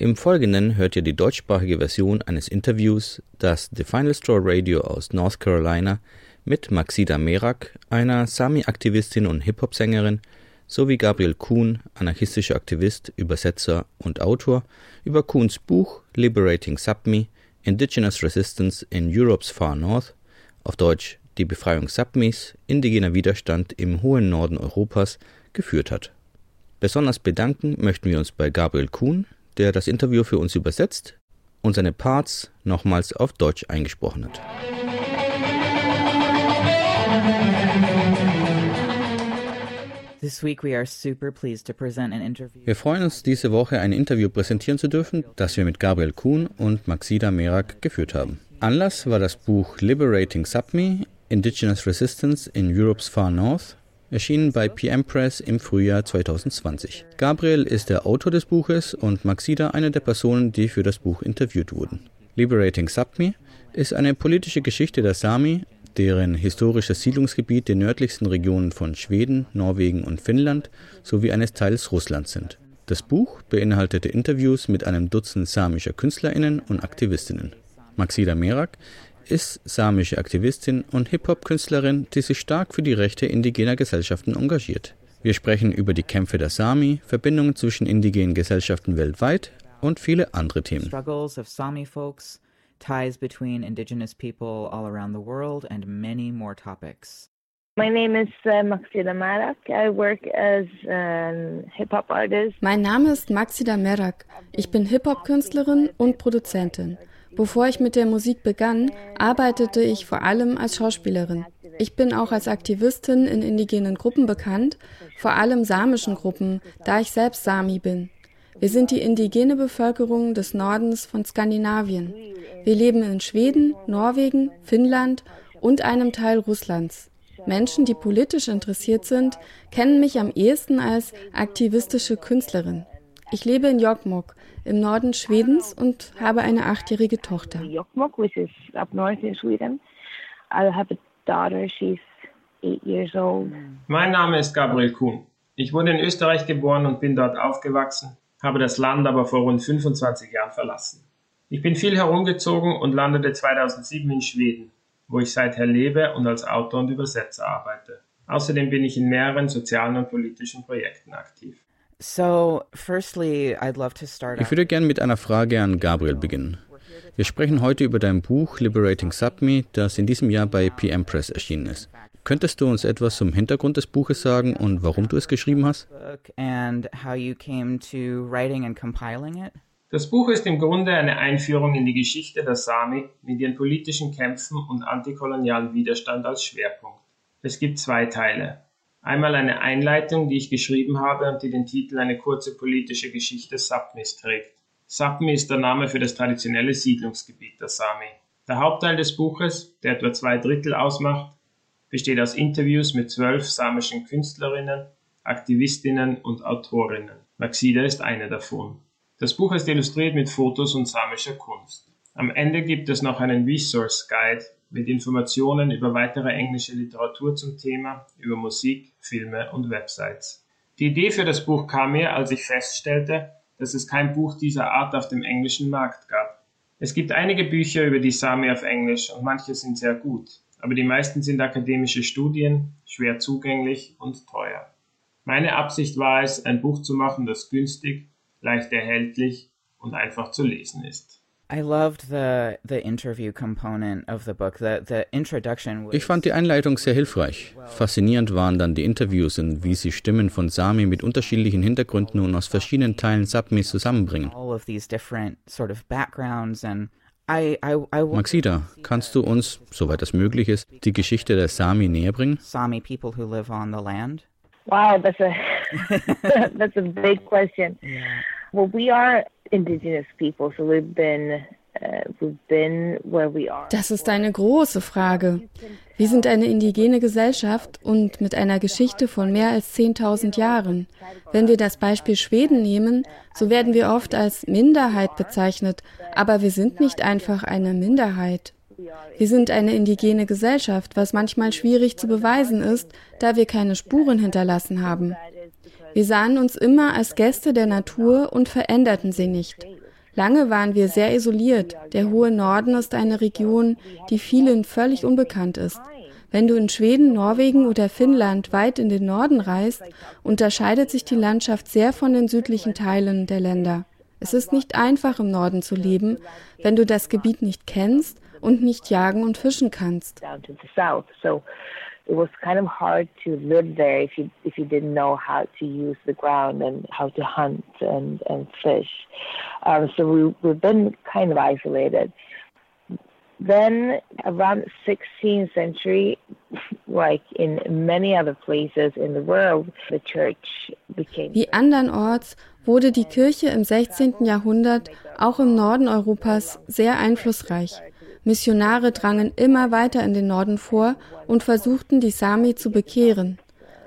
Im Folgenden hört ihr die deutschsprachige Version eines Interviews, das The Final Straw Radio aus North Carolina mit Maxida Merak, einer Sami-Aktivistin und Hip-Hop-Sängerin, sowie Gabriel Kuhn, anarchistischer Aktivist, Übersetzer und Autor, über Kuhns Buch Liberating Sapmi, Indigenous Resistance in Europe's Far North, auf Deutsch Die Befreiung Sapmis, indigener Widerstand im hohen Norden Europas, geführt hat. Besonders bedanken möchten wir uns bei Gabriel Kuhn, der das Interview für uns übersetzt und seine Parts nochmals auf Deutsch eingesprochen hat. This week, we are super pleased to present an interview. Wir freuen uns, diese Woche ein Interview präsentieren zu dürfen, das wir mit Gabriel Kuhn und Maxida Merak geführt haben. Anlass war das Buch Liberating Sapmi, Indigenous Resistance in Europe's Far North, erschienen bei PM Press im Frühjahr 2020. Gabriel ist der Autor des Buches und Maxida eine der Personen, die für das Buch interviewt wurden. Liberating Sapmi ist eine politische Geschichte der Sami, deren historisches Siedlungsgebiet die nördlichsten Regionen von Schweden, Norwegen und Finnland sowie eines Teils Russlands sind. Das Buch beinhaltete Interviews mit einem Dutzend samischer KünstlerInnen und Aktivistinnen. Maxida Merak ist samische Aktivistin und Hip-Hop-Künstlerin, die sich stark für die Rechte indigener Gesellschaften engagiert. Wir sprechen über die Kämpfe der Sami, Verbindungen zwischen indigenen Gesellschaften weltweit und viele andere Themen. Struggles of Sami folks, ties between indigenous people all around the world, and many more topics. My name is uh, Maxida Marak. I work as a hip hop artist. Mein Name ist Maxida Merak. Ich bin Hip-Hop-Künstlerin und Produzentin. Bevor ich mit der Musik begann, arbeitete ich vor allem als Schauspielerin. Ich bin auch als Aktivistin in indigenen Gruppen bekannt, vor allem samischen Gruppen, da ich selbst Sami bin. Wir sind die indigene Bevölkerung des Nordens von Skandinavien. Wir leben in Schweden, Norwegen, Finnland und einem Teil Russlands. Menschen, die politisch interessiert sind, kennen mich am ehesten als aktivistische Künstlerin. Ich lebe in Jokkmokk im Norden Schwedens und habe eine achtjährige Tochter. Jokkmokk, which is up north in Sweden. I have a daughter. She's eight years old. Mein Name ist Gabriel Kuhn. Ich wurde in Österreich geboren und bin dort aufgewachsen, habe das Land aber vor rund 25 Jahren verlassen. Ich bin viel herumgezogen und landete 2007 in Schweden, wo ich seither lebe und als Autor und Übersetzer arbeite. Außerdem bin ich in mehreren sozialen und politischen Projekten aktiv. So, firstly, I'd love to start. Ich würde gern mit einer Frage an Gabriel beginnen. Wir sprechen heute über dein Buch Liberating Sapmi, das in diesem Jahr bei PM Press erschienen ist. Könntest du uns etwas zum Hintergrund des Buches sagen und warum du es geschrieben hast? book and how you came to writing and compiling it. Das Buch ist im Grunde eine Einführung in die Geschichte der Sami mit ihren politischen Kämpfen und antikolonialen Widerstand als Schwerpunkt. Es gibt zwei Teile. Einmal eine Einleitung, die ich geschrieben habe und die den Titel Eine kurze politische Geschichte Sapmis trägt. Sapmi ist der Name für das traditionelle Siedlungsgebiet der Sami. Der Hauptteil des Buches, der etwa zwei Drittel ausmacht, besteht aus Interviews mit zwölf samischen Künstlerinnen, Aktivistinnen und Autorinnen. Maxida ist eine davon. Das Buch ist illustriert mit Fotos und samischer Kunst. Am Ende gibt es noch einen Resource Guide mit Informationen über weitere englische Literatur zum Thema, über Musik, Filme und Websites. Die Idee für das Buch kam mir, als ich feststellte, dass es kein Buch dieser Art auf dem englischen Markt gab. Es gibt einige Bücher über die Sami auf Englisch und manche sind sehr gut, aber die meisten sind akademische Studien, schwer zugänglich und teuer. Meine Absicht war es, ein Buch zu machen, das günstig, leicht erhältlich und einfach zu lesen ist. I loved the the interview component of the book. The the introduction was Ich fand die Einleitung sehr hilfreich. Faszinierend waren dann die Interviews und wie sie Stimmen von Sami mit unterschiedlichen Hintergründen und aus verschiedenen Teilen Sapmis zusammenbringen. all of these different sort of backgrounds and I I I want Maxida, kannst du uns, soweit das möglich ist, die Geschichte der Sami näher bringen? Sami people who live on the land. Wow, that's a that's a big question. Well, we are indigenous people, so we've been Das ist eine große Frage. Wir sind eine indigene Gesellschaft und mit einer Geschichte von mehr als 10.000 Jahren. Wenn wir das Beispiel Schweden nehmen, so werden wir oft als Minderheit bezeichnet, aber wir sind nicht einfach eine Minderheit. Wir sind eine indigene Gesellschaft, was manchmal schwierig zu beweisen ist, da wir keine Spuren hinterlassen haben. Wir sahen uns immer als Gäste der Natur und veränderten sie nicht. Lange waren wir sehr isoliert. Der hohe Norden ist eine Region, die vielen völlig unbekannt ist. Wenn du in Schweden, Norwegen oder Finnland weit in den Norden reist, unterscheidet sich die Landschaft sehr von den südlichen Teilen der Länder. Es ist nicht einfach im Norden zu leben, wenn du das Gebiet nicht kennst und nicht jagen und fischen kannst. It was kind of hard to live there if you if you didn't know how to use the ground and how to hunt and and fish. Um, so we we've been kind of isolated. Then around 16th century, like in many other places in the world, the church became. Wie andernorts wurde die Kirche im 16. Jahrhundert auch im Norden Europas sehr einflussreich. Missionare drangen immer weiter in den Norden vor und versuchten, die Sami zu bekehren.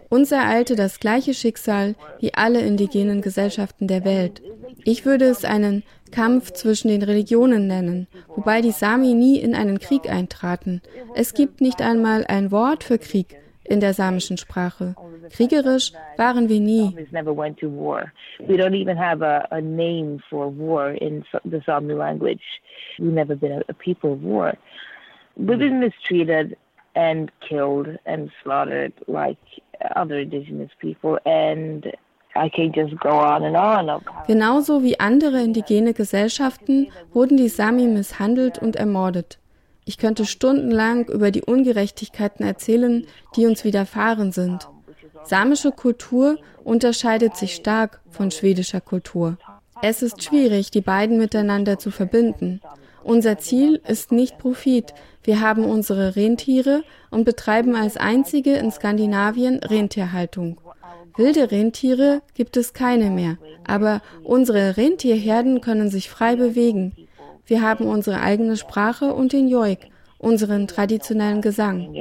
Uns ereilte das gleiche Schicksal wie alle indigenen Gesellschaften der Welt. Ich würde es einen Kampf zwischen den Religionen nennen, wobei die Sami nie in einen Krieg eintraten. Es gibt nicht einmal ein Wort für Krieg in der samischen Sprache. Kriegerisch waren wir nie. We don't even have a, a name for war in the Sami language. We've never been a, a people of war. We've been mistreated and killed and slaughtered like other indigenous people and I can just go on and on. Genauso wie andere indigene Gesellschaften wurden die Sami misshandelt und ermordet. Ich könnte stundenlang über die Ungerechtigkeiten erzählen, die uns widerfahren sind. Samische Kultur unterscheidet sich stark von schwedischer Kultur. Es ist schwierig, die beiden miteinander zu verbinden. Unser Ziel ist nicht Profit. Wir haben unsere Rentiere und betreiben als einzige in Skandinavien Rentierhaltung. Wilde Rentiere gibt es keine mehr, aber unsere Rentierherden können sich frei bewegen. Wir haben unsere eigene Sprache und den Joik, unseren traditionellen Gesang.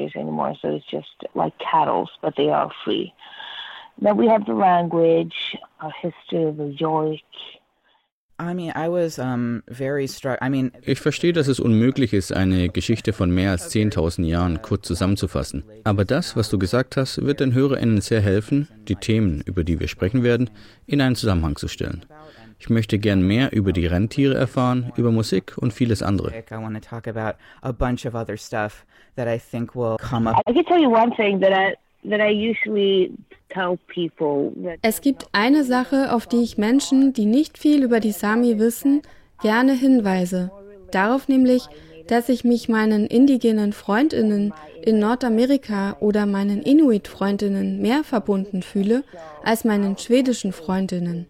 Now we have the language, our history of the Joik. Ich verstehe, dass es unmöglich ist, eine Geschichte von mehr als 10.000 Jahren kurz zusammenzufassen. Aber das, was du gesagt hast, wird den HörerInnen sehr helfen, die Themen, über die wir sprechen werden, in einen Zusammenhang zu stellen. Ich möchte gern mehr über die Rentiere erfahren, über Musik und vieles andere. I can tell you one thing that I es gibt eine Sache, auf die ich Menschen, die nicht viel über die Sami wissen, gerne hinweise. Darauf nämlich, dass ich mich meinen indigenen Freundinnen in Nordamerika oder meinen Inuit-Freundinnen mehr verbunden fühle als meinen schwedischen Freundinnen.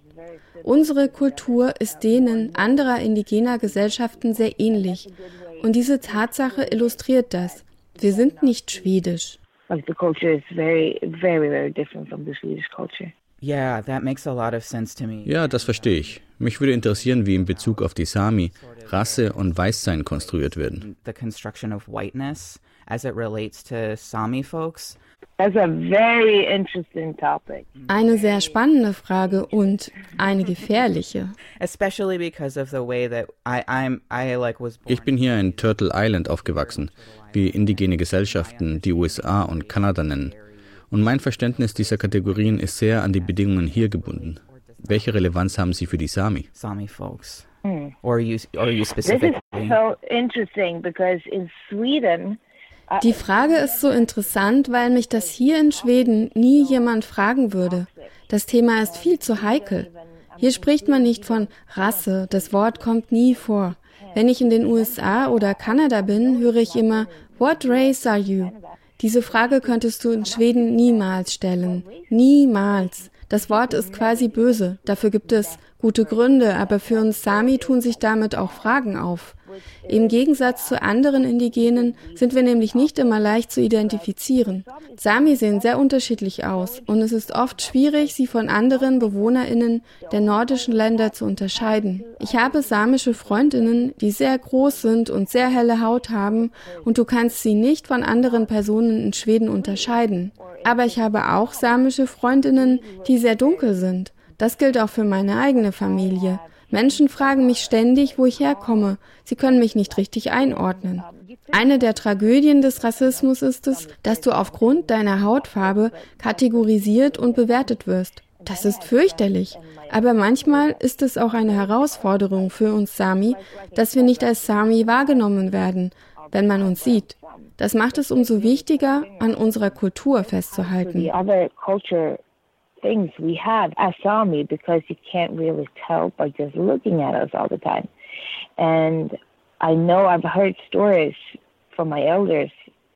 Unsere Kultur ist denen anderer indigener Gesellschaften sehr ähnlich. Und diese Tatsache illustriert das. Wir sind nicht schwedisch. like the culture is very, very, very different from the Swedish culture. Yeah, that makes a lot of sense to me. Ja, das verstehe ich. Mich würde interessieren, wie in Bezug auf die Sami Rasse und Weißsein konstruiert werden. The of as it relates to Sami folks. Eine sehr spannende Frage und eine gefährliche. Ich bin hier in Turtle Island aufgewachsen, wie indigene Gesellschaften die USA und Kanada nennen. Und mein Verständnis dieser Kategorien ist sehr an die Bedingungen hier gebunden. Welche Relevanz haben sie für die Sami? Sami folks. Hmm. Or you, or you specifically? This is so interesting because in Sweden die Frage ist so interessant, weil mich das hier in Schweden nie jemand fragen würde. Das Thema ist viel zu heikel. Hier spricht man nicht von Rasse, das Wort kommt nie vor. Wenn ich in den USA oder Kanada bin, höre ich immer, What race are you? Diese Frage könntest du in Schweden niemals stellen. Niemals. Das Wort ist quasi böse. Dafür gibt es gute Gründe, aber für uns Sami tun sich damit auch Fragen auf. Im Gegensatz zu anderen Indigenen sind wir nämlich nicht immer leicht zu identifizieren. Sami sehen sehr unterschiedlich aus und es ist oft schwierig, sie von anderen BewohnerInnen der nordischen Länder zu unterscheiden. Ich habe samische Freundinnen, die sehr groß sind und sehr helle Haut haben und du kannst sie nicht von anderen Personen in Schweden unterscheiden. Aber ich habe auch samische Freundinnen, die sehr dunkel sind. Das gilt auch für meine eigene Familie. Menschen fragen mich ständig, wo ich herkomme. Sie können mich nicht richtig einordnen. Eine der Tragödien des Rassismus ist es, dass du aufgrund deiner Hautfarbe kategorisiert und bewertet wirst. Das ist fürchterlich. Aber manchmal ist es auch eine Herausforderung für uns Sami, dass wir nicht als Sami wahrgenommen werden, wenn man uns sieht. Das macht es umso wichtiger, an unserer Kultur festzuhalten. Things we have as Sami because you can't really tell by just looking at us all the time. And I know I've heard stories from my elders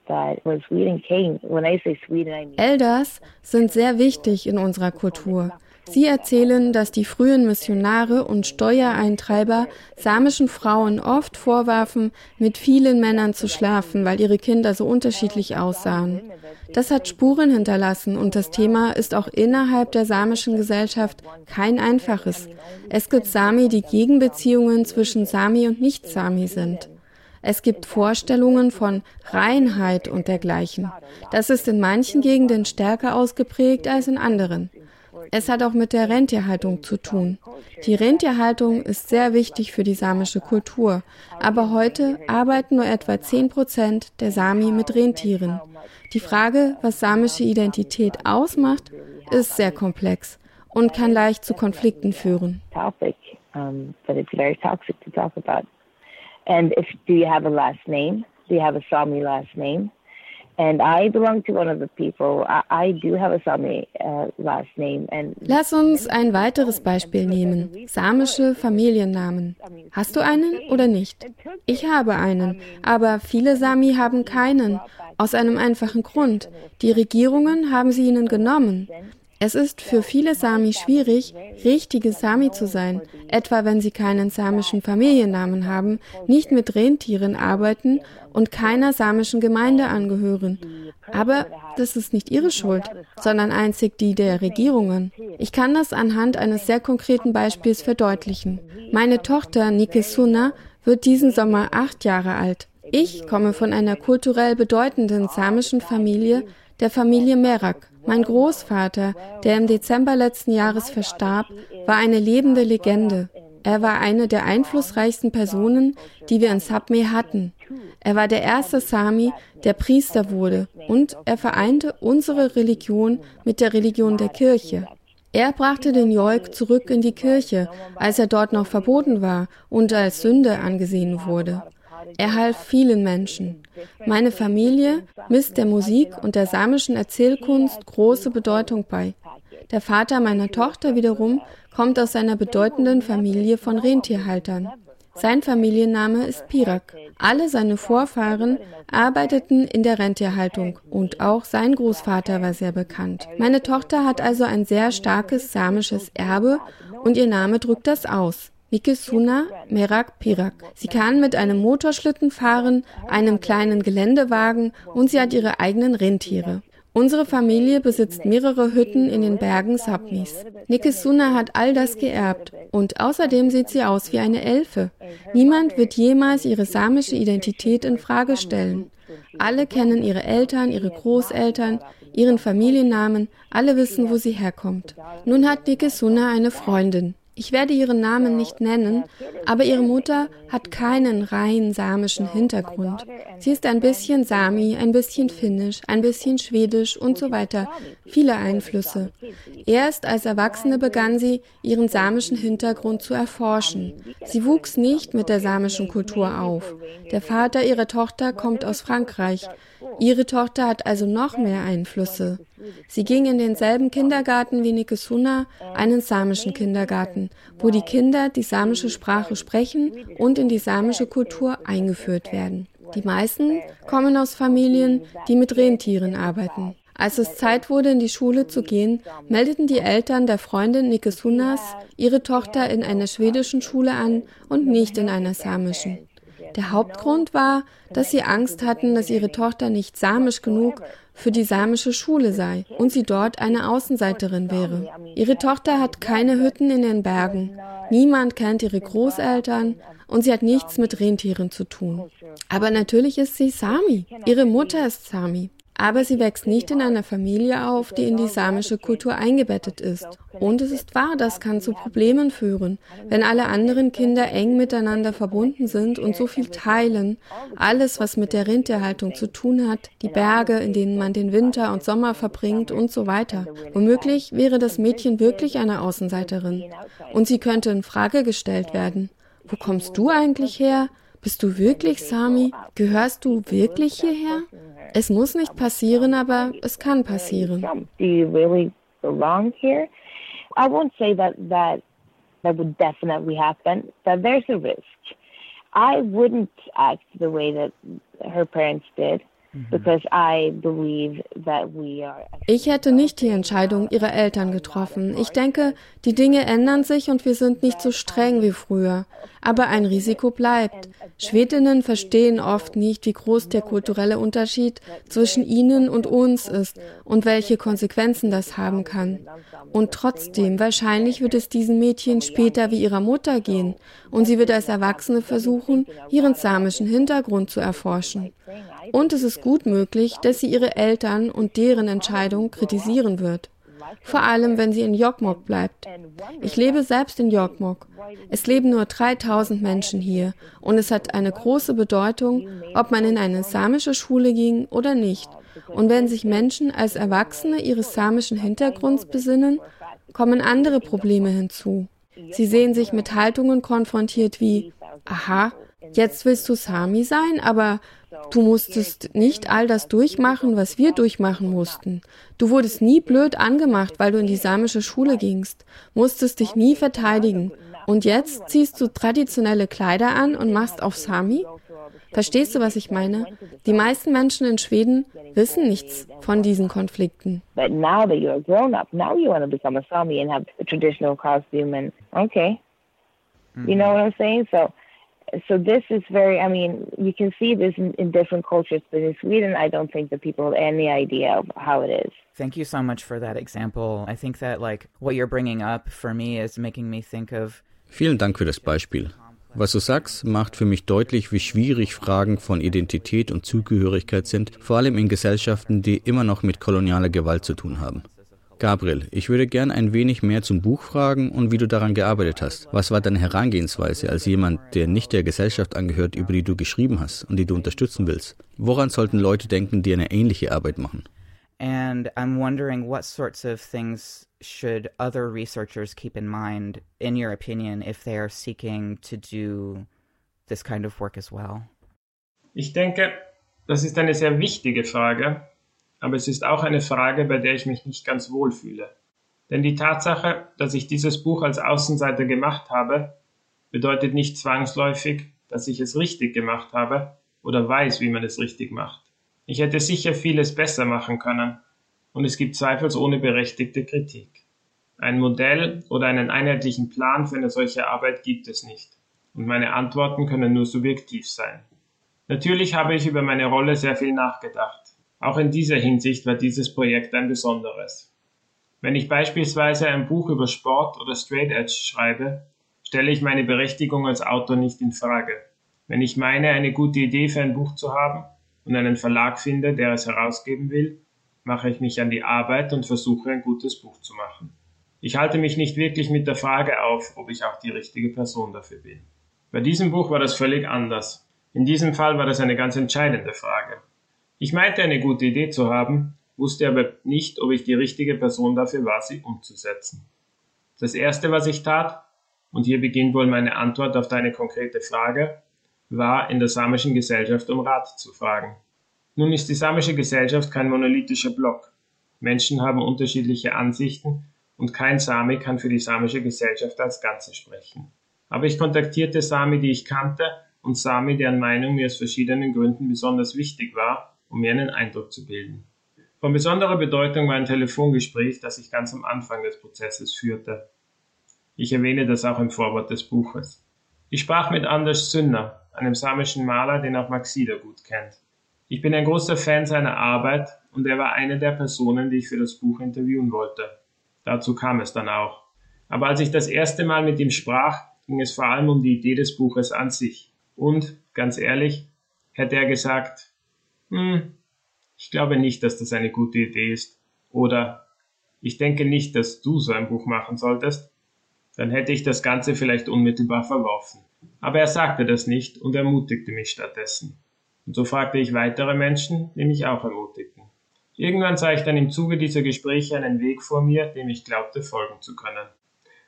that when Sweden came, when I say Sweden, I mean Elders sind sehr wichtig in unserer Kultur. Sie erzählen, dass die frühen Missionare und Steuereintreiber samischen Frauen oft vorwarfen, mit vielen Männern zu schlafen, weil ihre Kinder so unterschiedlich aussahen. Das hat Spuren hinterlassen und das Thema ist auch innerhalb der samischen Gesellschaft kein einfaches. Es gibt Sami, die Gegenbeziehungen zwischen Sami und Nicht-Sami sind. Es gibt Vorstellungen von Reinheit und dergleichen. Das ist in manchen Gegenden stärker ausgeprägt als in anderen. Es hat auch mit der Rentierhaltung zu tun. Die Rentierhaltung ist sehr wichtig für die samische Kultur, aber heute arbeiten nur etwa 10 Prozent der Sami mit Rentieren. Die Frage, was samische Identität ausmacht, ist sehr komplex und kann leicht zu Konflikten führen. Do you have a last name? Do you have a Sami last name? Lass uns ein weiteres Beispiel nehmen. Samische Familiennamen. Hast du einen oder nicht? Ich habe einen, aber viele Sami haben keinen. Aus einem einfachen Grund. Die Regierungen haben sie ihnen genommen. Es ist für viele Sami schwierig, richtige Sami zu sein, etwa wenn sie keinen samischen Familiennamen haben, nicht mit Rentieren arbeiten und keiner samischen Gemeinde angehören. Aber das ist nicht ihre Schuld, sondern einzig die der Regierungen. Ich kann das anhand eines sehr konkreten Beispiels verdeutlichen. Meine Tochter Nike Suna wird diesen Sommer acht Jahre alt. Ich komme von einer kulturell bedeutenden samischen Familie, der Familie Merak. Mein Großvater, der im Dezember letzten Jahres verstarb, war eine lebende Legende. Er war eine der einflussreichsten Personen, die wir in Sapme hatten. Er war der erste Sami, der Priester wurde, und er vereinte unsere Religion mit der Religion der Kirche. Er brachte den Jolk zurück in die Kirche, als er dort noch verboten war und als Sünde angesehen wurde. Er half vielen Menschen. Meine Familie misst der Musik und der samischen Erzählkunst große Bedeutung bei. Der Vater meiner Tochter wiederum kommt aus einer bedeutenden Familie von Rentierhaltern. Sein Familienname ist Pirak. Alle seine Vorfahren arbeiteten in der Rentierhaltung und auch sein Großvater war sehr bekannt. Meine Tochter hat also ein sehr starkes samisches Erbe und ihr Name drückt das aus. Nikesuna Merak Pirak. Sie kann mit einem Motorschlitten fahren, einem kleinen Geländewagen und sie hat ihre eigenen Rentiere. Unsere Familie besitzt mehrere Hütten in den Bergen Sapmis. Nikesuna hat all das geerbt und außerdem sieht sie aus wie eine Elfe. Niemand wird jemals ihre samische Identität in Frage stellen. Alle kennen ihre Eltern, ihre Großeltern, ihren Familiennamen, alle wissen, wo sie herkommt. Nun hat Nikesuna eine Freundin. Ich werde ihren Namen nicht nennen, aber ihre Mutter hat keinen rein samischen Hintergrund. Sie ist ein bisschen Sami, ein bisschen Finnisch, ein bisschen Schwedisch und so weiter. Viele Einflüsse. Erst als Erwachsene begann sie, ihren samischen Hintergrund zu erforschen. Sie wuchs nicht mit der samischen Kultur auf. Der Vater ihrer Tochter kommt aus Frankreich. Ihre Tochter hat also noch mehr Einflüsse. Sie ging in denselben Kindergarten wie Nikesuna, einen samischen Kindergarten, wo die Kinder die samische Sprache sprechen und in die samische Kultur eingeführt werden. Die meisten kommen aus Familien, die mit Rentieren arbeiten. Als es Zeit wurde, in die Schule zu gehen, meldeten die Eltern der Freundin Nikesunas ihre Tochter in einer schwedischen Schule an und nicht in einer samischen. Der Hauptgrund war, dass sie Angst hatten, dass ihre Tochter nicht samisch genug für die samische Schule sei und sie dort eine Außenseiterin wäre. Ihre Tochter hat keine Hütten in den Bergen. Niemand kennt ihre Großeltern und sie hat nichts mit Rentieren zu tun. Aber natürlich ist sie Sami. Ihre Mutter ist Sami. Aber sie wächst nicht in einer Familie auf, die in die samische Kultur eingebettet ist. Und es ist wahr, das kann zu Problemen führen. Wenn alle anderen Kinder eng miteinander verbunden sind und so viel teilen, alles, was mit der Rindtierhaltung zu tun hat, die Berge, in denen man den Winter und Sommer verbringt und so weiter. Womöglich wäre das Mädchen wirklich eine Außenseiterin. Und sie könnte in Frage gestellt werden. Wo kommst du eigentlich her? Bist du wirklich Sami? Gehörst du wirklich hierher? Es muss nicht passieren, aber es kann passieren. I won't say that that that would definitely happen, but there's a risk. I wouldn't act the way that her parents did. Ich hätte nicht die Entscheidung ihrer Eltern getroffen. Ich denke, die Dinge ändern sich und wir sind nicht so streng wie früher. Aber ein Risiko bleibt. Schwedinnen verstehen oft nicht, wie groß der kulturelle Unterschied zwischen ihnen und uns ist und welche Konsequenzen das haben kann. Und trotzdem, wahrscheinlich wird es diesen Mädchen später wie ihrer Mutter gehen und sie wird als Erwachsene versuchen, ihren samischen Hintergrund zu erforschen. Und es ist gut möglich, dass sie ihre Eltern und deren Entscheidung kritisieren wird. Vor allem, wenn sie in Jokmok bleibt. Ich lebe selbst in Jokmok. Es leben nur 3000 Menschen hier und es hat eine große Bedeutung, ob man in eine samische Schule ging oder nicht. Und wenn sich Menschen als Erwachsene ihres samischen Hintergrunds besinnen, kommen andere Probleme hinzu. Sie sehen sich mit Haltungen konfrontiert wie, aha, jetzt willst du Sami sein, aber Du musstest nicht all das durchmachen, was wir durchmachen mussten. Du wurdest nie blöd angemacht, weil du in die samische Schule gingst, musstest dich nie verteidigen. Und jetzt ziehst du traditionelle Kleider an und machst auf Sami? Verstehst du, was ich meine? Die meisten Menschen in Schweden wissen nichts von diesen Konflikten. But now that you're grown up, now you want to become a Sami and have the traditional costume and okay. You know what I'm saying? So so this is very i mean you can see this in, in, different cultures but in sweden i don't think that people have any idea of how it is. Thank you so much for that example. I think that like what you're bringing up for me is making me think of vielen dank für das beispiel. Was du sagst, macht für mich deutlich, wie schwierig Fragen von Identität und Zugehörigkeit sind, vor allem in Gesellschaften, die immer noch mit kolonialer Gewalt zu tun haben. Gabriel, ich würde gern ein wenig mehr zum Buch fragen und wie du daran gearbeitet hast. Was war deine Herangehensweise als jemand, der nicht der Gesellschaft angehört, über die du geschrieben hast und die du unterstützen willst? Woran sollten Leute denken, die eine ähnliche Arbeit machen? And I'm wondering what sorts of things should other researchers keep in mind, in your opinion, if they are seeking to do this kind of work as well? Ich denke, das ist eine sehr wichtige Frage aber es ist auch eine Frage, bei der ich mich nicht ganz wohl fühle. Denn die Tatsache, dass ich dieses Buch als Außenseiter gemacht habe, bedeutet nicht zwangsläufig, dass ich es richtig gemacht habe oder weiß, wie man es richtig macht. Ich hätte sicher vieles besser machen können und es gibt zweifelsohne berechtigte Kritik. Ein Modell oder einen einheitlichen Plan für eine solche Arbeit gibt es nicht und meine Antworten können nur subjektiv sein. Natürlich habe ich über meine Rolle sehr viel nachgedacht auch in dieser Hinsicht war dieses Projekt ein besonderes. Wenn ich beispielsweise ein Buch über Sport oder Straight Edge schreibe, stelle ich meine Berechtigung als Autor nicht in Frage. Wenn ich meine, eine gute Idee für ein Buch zu haben und einen Verlag finde, der es herausgeben will, mache ich mich an die Arbeit und versuche ein gutes Buch zu machen. Ich halte mich nicht wirklich mit der Frage auf, ob ich auch die richtige Person dafür bin. Bei diesem Buch war das völlig anders. In diesem Fall war das eine ganz entscheidende Frage. Ich meinte eine gute Idee zu haben, wusste aber nicht, ob ich die richtige Person dafür war, sie umzusetzen. Das Erste, was ich tat, und hier beginnt wohl meine Antwort auf deine konkrete Frage, war in der samischen Gesellschaft um Rat zu fragen. Nun ist die samische Gesellschaft kein monolithischer Block. Menschen haben unterschiedliche Ansichten und kein Sami kann für die samische Gesellschaft als Ganze sprechen. Aber ich kontaktierte Sami, die ich kannte, und Sami, deren Meinung mir aus verschiedenen Gründen besonders wichtig war, um mir einen Eindruck zu bilden. Von besonderer Bedeutung war ein Telefongespräch, das ich ganz am Anfang des Prozesses führte. Ich erwähne das auch im Vorwort des Buches. Ich sprach mit Anders Sünner, einem samischen Maler, den auch Maxida gut kennt. Ich bin ein großer Fan seiner Arbeit und er war eine der Personen, die ich für das Buch interviewen wollte. Dazu kam es dann auch. Aber als ich das erste Mal mit ihm sprach, ging es vor allem um die Idee des Buches an sich. Und, ganz ehrlich, hätte er gesagt, hm, ich glaube nicht, dass das eine gute Idee ist. Oder ich denke nicht, dass du so ein Buch machen solltest, dann hätte ich das Ganze vielleicht unmittelbar verworfen. Aber er sagte das nicht und ermutigte mich stattdessen. Und so fragte ich weitere Menschen, die mich auch ermutigten. Irgendwann sah ich dann im Zuge dieser Gespräche einen Weg vor mir, dem ich glaubte folgen zu können.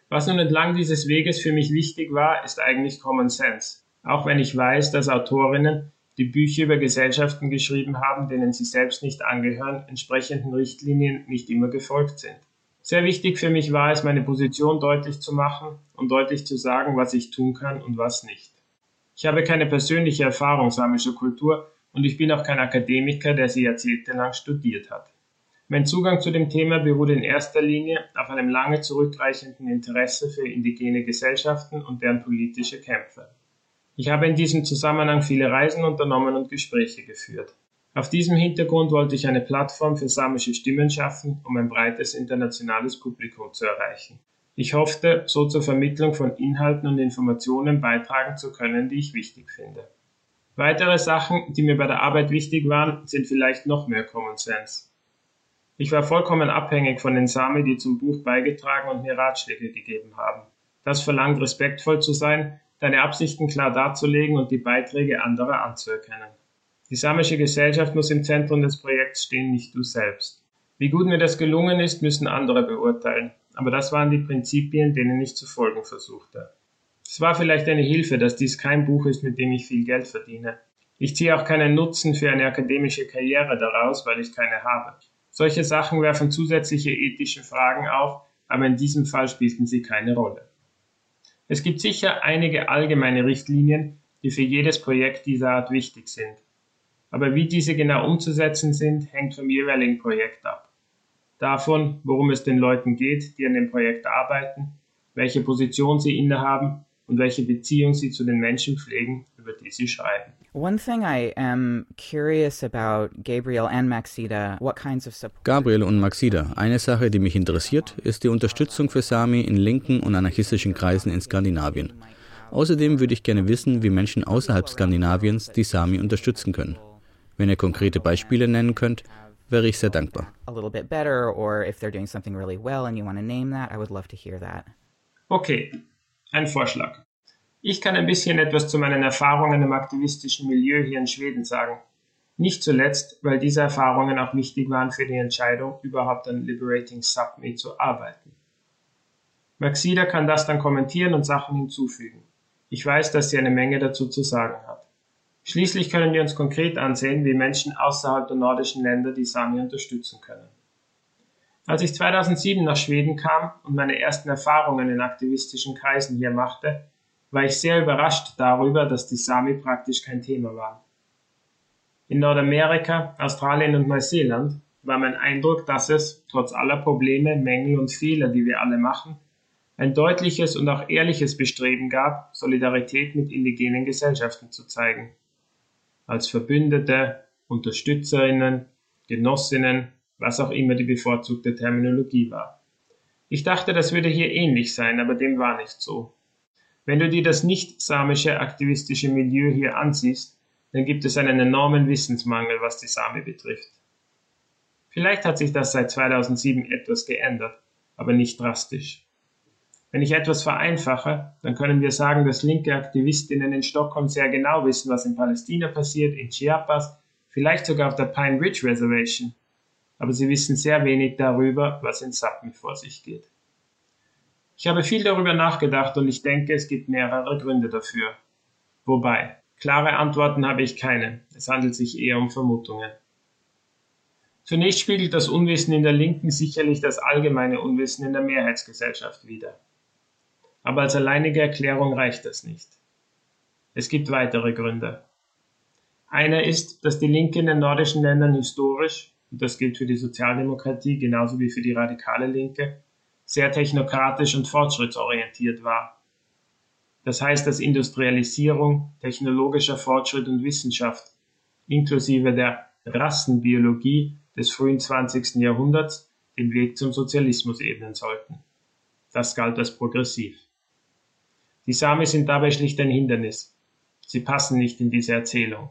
Was nun entlang dieses Weges für mich wichtig war, ist eigentlich Common Sense. Auch wenn ich weiß, dass Autorinnen, die Bücher über Gesellschaften geschrieben haben, denen sie selbst nicht angehören, entsprechenden Richtlinien nicht immer gefolgt sind. Sehr wichtig für mich war es, meine Position deutlich zu machen und deutlich zu sagen, was ich tun kann und was nicht. Ich habe keine persönliche Erfahrung samischer Kultur und ich bin auch kein Akademiker, der sie jahrzehntelang studiert hat. Mein Zugang zu dem Thema beruht in erster Linie auf einem lange zurückreichenden Interesse für indigene Gesellschaften und deren politische Kämpfe. Ich habe in diesem Zusammenhang viele Reisen unternommen und Gespräche geführt. Auf diesem Hintergrund wollte ich eine Plattform für samische Stimmen schaffen, um ein breites internationales Publikum zu erreichen. Ich hoffte, so zur Vermittlung von Inhalten und Informationen beitragen zu können, die ich wichtig finde. Weitere Sachen, die mir bei der Arbeit wichtig waren, sind vielleicht noch mehr Common Sense. Ich war vollkommen abhängig von den Sami, die zum Buch beigetragen und mir Ratschläge gegeben haben. Das verlangt respektvoll zu sein, deine Absichten klar darzulegen und die Beiträge anderer anzuerkennen. Die samische Gesellschaft muss im Zentrum des Projekts stehen, nicht du selbst. Wie gut mir das gelungen ist, müssen andere beurteilen, aber das waren die Prinzipien, denen ich zu folgen versuchte. Es war vielleicht eine Hilfe, dass dies kein Buch ist, mit dem ich viel Geld verdiene. Ich ziehe auch keinen Nutzen für eine akademische Karriere daraus, weil ich keine habe. Solche Sachen werfen zusätzliche ethische Fragen auf, aber in diesem Fall spielten sie keine Rolle. Es gibt sicher einige allgemeine Richtlinien, die für jedes Projekt dieser Art wichtig sind. Aber wie diese genau umzusetzen sind, hängt vom jeweiligen Projekt ab. Davon, worum es den Leuten geht, die an dem Projekt arbeiten, welche Position sie innehaben und welche Beziehung sie zu den Menschen pflegen, über die sie schreiben. One thing I am curious about Gabriel and Maxida, what kinds of support Gabriel und Maxida, eine Sache, die mich interessiert, ist die Unterstützung für Sami in linken und anarchistischen Kreisen in Skandinavien. Außerdem würde ich gerne wissen, wie Menschen außerhalb Skandinaviens die Sami unterstützen können. Wenn ihr konkrete Beispiele nennen könnt, wäre ich sehr dankbar. Okay, ein Vorschlag. Ich kann ein bisschen etwas zu meinen Erfahrungen im aktivistischen Milieu hier in Schweden sagen. Nicht zuletzt, weil diese Erfahrungen auch wichtig waren für die Entscheidung, überhaupt an Liberating Subme zu arbeiten. Maxida kann das dann kommentieren und Sachen hinzufügen. Ich weiß, dass sie eine Menge dazu zu sagen hat. Schließlich können wir uns konkret ansehen, wie Menschen außerhalb der nordischen Länder die Sami unterstützen können. Als ich 2007 nach Schweden kam und meine ersten Erfahrungen in aktivistischen Kreisen hier machte, war ich sehr überrascht darüber, dass die Sami praktisch kein Thema waren. In Nordamerika, Australien und Neuseeland war mein Eindruck, dass es, trotz aller Probleme, Mängel und Fehler, die wir alle machen, ein deutliches und auch ehrliches Bestreben gab, Solidarität mit indigenen Gesellschaften zu zeigen als Verbündete, Unterstützerinnen, Genossinnen, was auch immer die bevorzugte Terminologie war. Ich dachte, das würde hier ähnlich sein, aber dem war nicht so. Wenn du dir das nicht-samische aktivistische Milieu hier ansiehst, dann gibt es einen enormen Wissensmangel, was die Sami betrifft. Vielleicht hat sich das seit 2007 etwas geändert, aber nicht drastisch. Wenn ich etwas vereinfache, dann können wir sagen, dass linke Aktivistinnen in Stockholm sehr genau wissen, was in Palästina passiert, in Chiapas, vielleicht sogar auf der Pine Ridge Reservation. Aber sie wissen sehr wenig darüber, was in Sapmi vor sich geht. Ich habe viel darüber nachgedacht und ich denke, es gibt mehrere Gründe dafür. Wobei, klare Antworten habe ich keine. Es handelt sich eher um Vermutungen. Zunächst spiegelt das Unwissen in der Linken sicherlich das allgemeine Unwissen in der Mehrheitsgesellschaft wider. Aber als alleinige Erklärung reicht das nicht. Es gibt weitere Gründe. Einer ist, dass die Linke in den nordischen Ländern historisch, das gilt für die Sozialdemokratie genauso wie für die radikale Linke, sehr technokratisch und fortschrittsorientiert war. Das heißt, dass Industrialisierung, technologischer Fortschritt und Wissenschaft inklusive der Rassenbiologie des frühen 20. Jahrhunderts den Weg zum Sozialismus ebnen sollten. Das galt als progressiv. Die Sami sind dabei schlicht ein Hindernis. Sie passen nicht in diese Erzählung.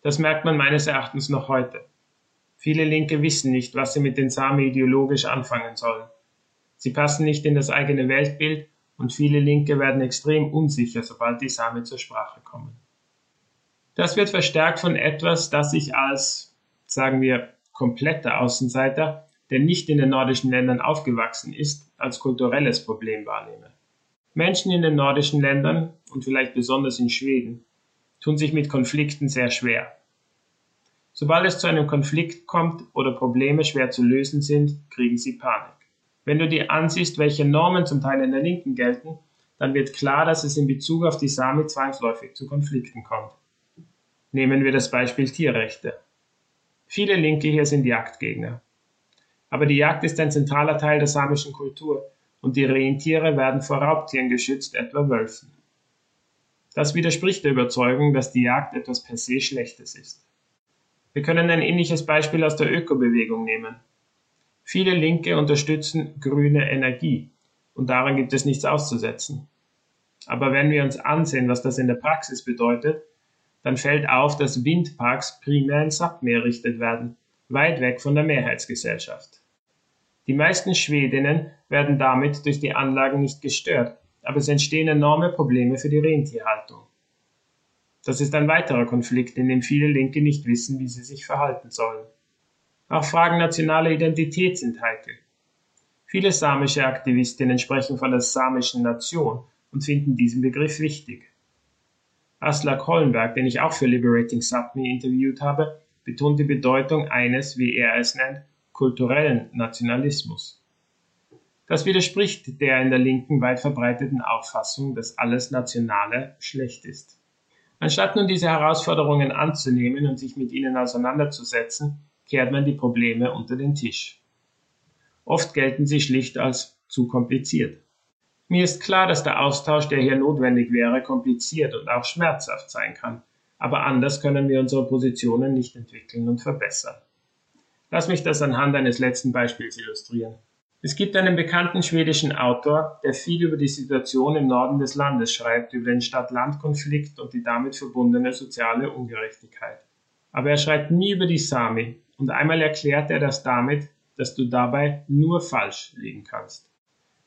Das merkt man meines Erachtens noch heute. Viele Linke wissen nicht, was sie mit den Sami ideologisch anfangen sollen. Sie passen nicht in das eigene Weltbild und viele Linke werden extrem unsicher, sobald die Sami zur Sprache kommen. Das wird verstärkt von etwas, das ich als, sagen wir, kompletter Außenseiter, der nicht in den nordischen Ländern aufgewachsen ist, als kulturelles Problem wahrnehme. Menschen in den nordischen Ländern und vielleicht besonders in Schweden tun sich mit Konflikten sehr schwer. Sobald es zu einem Konflikt kommt oder Probleme schwer zu lösen sind, kriegen sie Panik. Wenn du dir ansiehst, welche Normen zum Teil in der Linken gelten, dann wird klar, dass es in Bezug auf die Sami zwangsläufig zu Konflikten kommt. Nehmen wir das Beispiel Tierrechte. Viele Linke hier sind Jagdgegner. Aber die Jagd ist ein zentraler Teil der samischen Kultur und die Rentiere werden vor Raubtieren geschützt, etwa Wölfen. Das widerspricht der Überzeugung, dass die Jagd etwas per se Schlechtes ist. Wir können ein ähnliches Beispiel aus der Ökobewegung nehmen. Viele Linke unterstützen grüne Energie und daran gibt es nichts auszusetzen. Aber wenn wir uns ansehen, was das in der Praxis bedeutet, dann fällt auf, dass Windparks primär in Sápmi errichtet werden, weit weg von der Mehrheitsgesellschaft. Die meisten Schwedinnen werden damit durch die Anlagen nicht gestört, aber es entstehen enorme Probleme für die Rentierhaltung. Das ist ein weiterer Konflikt, in dem viele Linke nicht wissen, wie sie sich verhalten sollen. Auch Fragen nationaler Identität sind heikel. Viele samische Aktivistinnen sprechen von der samischen Nation und finden diesen Begriff wichtig. Aslak Hollenberg, den ich auch für Liberating Sapmi interviewt habe, betont die Bedeutung eines, wie er es nennt, kulturellen Nationalismus. Das widerspricht der in der Linken weit verbreiteten Auffassung, dass alles Nationale schlecht ist. Anstatt nun diese Herausforderungen anzunehmen und sich mit ihnen auseinanderzusetzen, kehrt man die Probleme unter den Tisch. Oft gelten sie schlicht als zu kompliziert. Mir ist klar, dass der Austausch, der hier notwendig wäre, kompliziert und auch schmerzhaft sein kann, aber anders können wir unsere Positionen nicht entwickeln und verbessern. Lass mich das anhand eines letzten Beispiels illustrieren. Es gibt einen bekannten schwedischen Autor, der viel über die Situation im Norden des Landes schreibt, über den Stadt-Land-Konflikt und die damit verbundene soziale Ungerechtigkeit. Aber er schreibt nie über die Sami und einmal erklärt er das damit, dass du dabei nur falsch liegen kannst.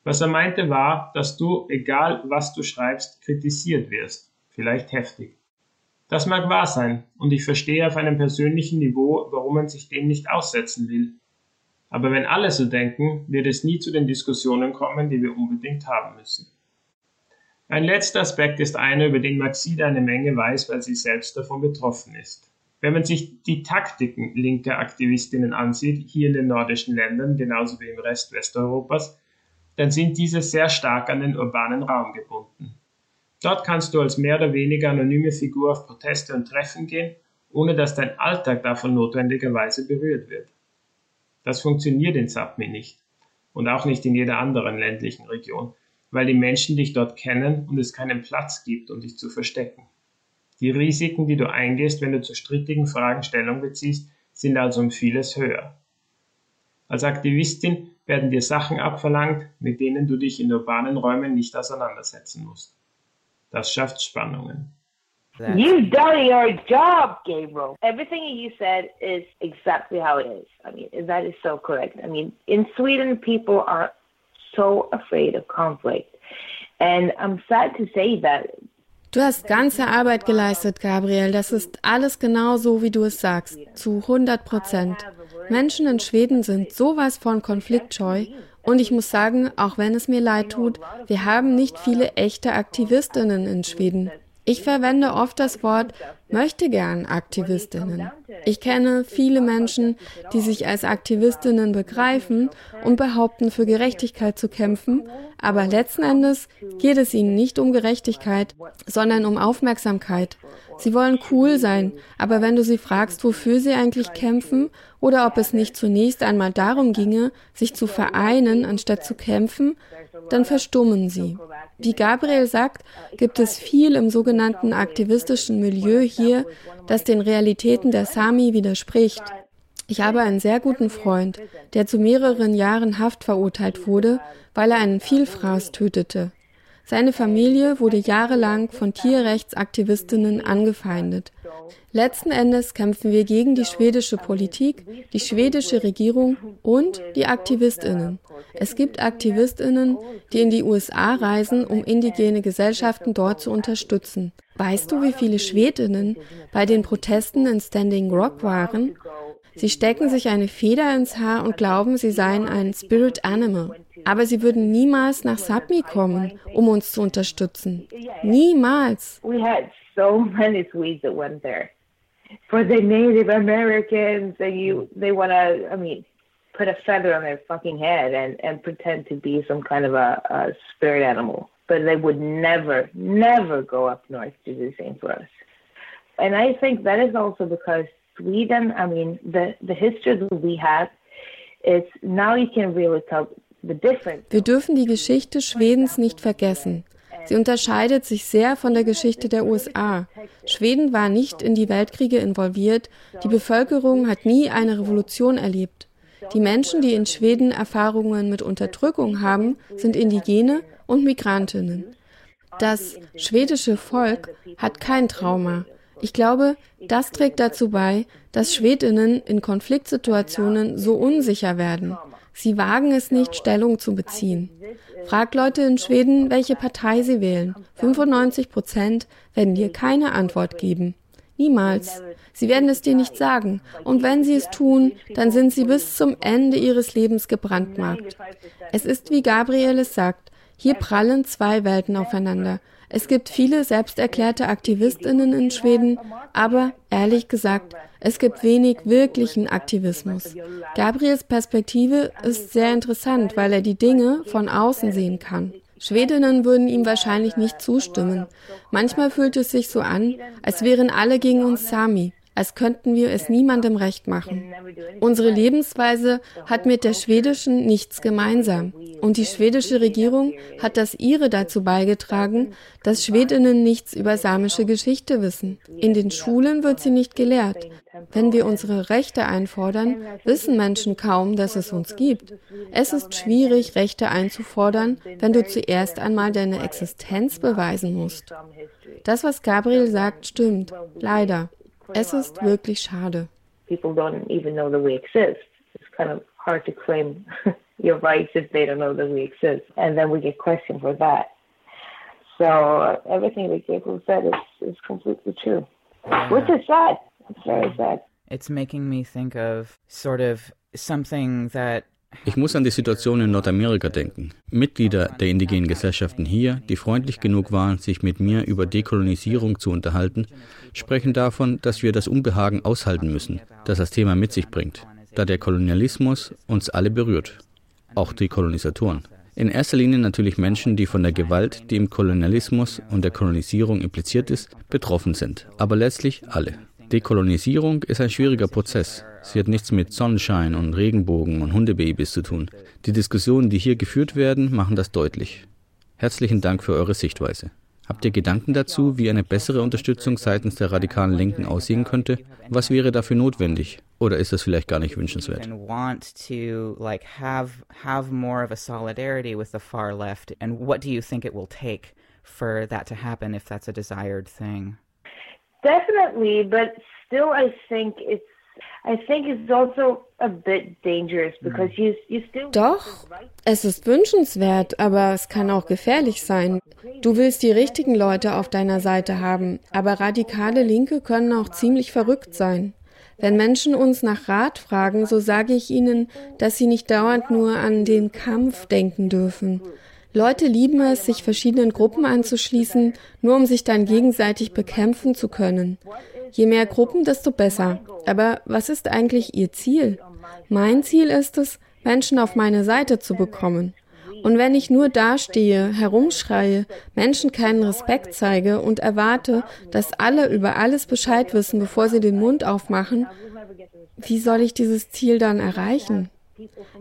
Was er meinte war, dass du, egal was du schreibst, kritisiert wirst, vielleicht heftig. Das mag wahr sein, und ich verstehe auf einem persönlichen Niveau, warum man sich dem nicht aussetzen will. Aber wenn alle so denken, wird es nie zu den Diskussionen kommen, die wir unbedingt haben müssen. Ein letzter Aspekt ist einer, über den Maxida eine Menge weiß, weil sie selbst davon betroffen ist. Wenn man sich die Taktiken linker Aktivistinnen ansieht, hier in den nordischen Ländern, genauso wie im Rest Westeuropas, dann sind diese sehr stark an den urbanen Raum gebunden. Dort kannst du als mehr oder weniger anonyme Figur auf Proteste und Treffen gehen, ohne dass dein Alltag davon notwendigerweise berührt wird. Das funktioniert in Sapmi nicht und auch nicht in jeder anderen ländlichen Region, weil die Menschen dich dort kennen und es keinen Platz gibt, um dich zu verstecken. Die Risiken, die du eingehst, wenn du zu strittigen Fragen Stellung beziehst, sind also um vieles höher. Als Aktivistin werden dir Sachen abverlangt, mit denen du dich in urbanen Räumen nicht auseinandersetzen musst. Das schafft Spannungen. You've done your job, Gabriel. Everything you said is exactly how it is. I mean, that is so correct. I mean, in Sweden, people are so afraid of conflict. And I'm sad to say that. Du hast ganze Arbeit geleistet, Gabriel. Das ist alles genau so, wie du es sagst. Zu 100 Prozent. Menschen in Schweden sind sowas von konfliktscheu und ich muss sagen, auch wenn es mir leid tut, wir haben nicht viele echte Aktivistinnen in Schweden. Ich verwende oft das Wort möchte gern Aktivistinnen. Ich kenne viele Menschen, die sich als Aktivistinnen begreifen und behaupten, für Gerechtigkeit zu kämpfen, aber letzten Endes geht es ihnen nicht um Gerechtigkeit, sondern um Aufmerksamkeit. Sie wollen cool sein, aber wenn du sie fragst, wofür sie eigentlich kämpfen oder ob es nicht zunächst einmal darum ginge, sich zu vereinen, anstatt zu kämpfen, dann verstummen sie. Wie Gabriel sagt, gibt es viel im sogenannten aktivistischen Milieu hier, das den Realitäten der Sami widerspricht. Ich habe einen sehr guten Freund, der zu mehreren Jahren Haft verurteilt wurde, weil er einen Vielfraß tötete. Seine Familie wurde jahrelang von Tierrechtsaktivistinnen angefeindet. Letzten Endes kämpfen wir gegen die schwedische Politik, die schwedische Regierung und die Aktivistinnen. Es gibt Aktivistinnen, die in die USA reisen, um indigene Gesellschaften dort zu unterstützen. Weißt du, wie viele Schwedinnen bei den Protesten in Standing Rock waren? Sie stecken sich eine Feder ins Haar und glauben, sie seien ein Spirit Animal. Aber sie würden niemals nach Sapmi kommen, um uns zu unterstützen. Niemals. For the Native Americans, and you, they want to, I mean, put a feather on their fucking head and, and pretend to be some kind spirit animal. But they would never, never go up north to do the same for us. And I think that is also because Sweden, I mean, the, the history that we have is now you can really tell the difference. Wir dürfen die Geschichte Schwedens nicht vergessen. Sie unterscheidet sich sehr von der Geschichte der USA. Schweden war nicht in die Weltkriege involviert, die Bevölkerung hat nie eine Revolution erlebt. Die Menschen, die in Schweden Erfahrungen mit Unterdrückung haben, sind Indigene und Migrantinnen. Das schwedische Volk hat kein Trauma. Ich glaube, das trägt dazu bei, dass Schwedinnen in Konfliktsituationen so unsicher werden. Sie wagen es nicht, Stellung zu beziehen. Frag Leute in Schweden, welche Partei sie wählen. 95 Prozent werden dir keine Antwort geben. Niemals. Sie werden es dir nicht sagen. Und wenn sie es tun, dann sind sie bis zum Ende ihres Lebens gebrandmarkt. Es ist, wie Gabriel es sagt, hier prallen zwei Welten aufeinander. Es gibt viele selbsterklärte Aktivistinnen in Schweden, aber ehrlich gesagt, es gibt wenig wirklichen Aktivismus. Gabriels Perspektive ist sehr interessant, weil er die Dinge von außen sehen kann. Schwedinnen würden ihm wahrscheinlich nicht zustimmen. Manchmal fühlt es sich so an, als wären alle gegen uns Sami als könnten wir es niemandem recht machen. Unsere Lebensweise hat mit der schwedischen nichts gemeinsam. Und die schwedische Regierung hat das ihre dazu beigetragen, dass Schwedinnen nichts über samische Geschichte wissen. In den Schulen wird sie nicht gelehrt. Wenn wir unsere Rechte einfordern, wissen Menschen kaum, dass es uns gibt. Es ist schwierig, Rechte einzufordern, wenn du zuerst einmal deine Existenz beweisen musst. Das, was Gabriel sagt, stimmt. Leider. Es ist wirklich schade. People don't even know that we exist. It's kind of hard to claim your rights if they don't know that we exist. And then we get questioned for that. So everything that Gabriel said is, is completely true. Yeah. Which is sad. It's very sad. It's making me think of sort of something that Ich muss an die Situation in Nordamerika denken. Mitglieder der indigenen Gesellschaften hier, die freundlich genug waren, sich mit mir über Dekolonisierung zu unterhalten, sprechen davon, dass wir das Unbehagen aushalten müssen, das das Thema mit sich bringt, da der Kolonialismus uns alle berührt, auch die Kolonisatoren. In erster Linie natürlich Menschen, die von der Gewalt, die im Kolonialismus und der Kolonisierung impliziert ist, betroffen sind, aber letztlich alle. Dekolonisierung ist ein schwieriger Prozess. Sie hat nichts mit Sonnenschein und Regenbogen und Hundebabys zu tun. Die Diskussionen, die hier geführt werden, machen das deutlich. Herzlichen Dank für eure Sichtweise. Habt ihr Gedanken dazu, wie eine bessere Unterstützung seitens der radikalen Linken aussehen könnte? Was wäre dafür notwendig? Oder ist das vielleicht gar nicht wünschenswert? for that to happen if that's a desired thing? Definitely, but still I think it's Doch, es ist wünschenswert, aber es kann auch gefährlich sein. Du willst die richtigen Leute auf deiner Seite haben, aber radikale Linke können auch ziemlich verrückt sein. Wenn Menschen uns nach Rat fragen, so sage ich ihnen, dass sie nicht dauernd nur an den Kampf denken dürfen. Leute lieben es, sich verschiedenen Gruppen anzuschließen, nur um sich dann gegenseitig bekämpfen zu können. Je mehr Gruppen, desto besser. Aber was ist eigentlich Ihr Ziel? Mein Ziel ist es, Menschen auf meine Seite zu bekommen. Und wenn ich nur dastehe, herumschreie, Menschen keinen Respekt zeige und erwarte, dass alle über alles Bescheid wissen, bevor sie den Mund aufmachen, wie soll ich dieses Ziel dann erreichen?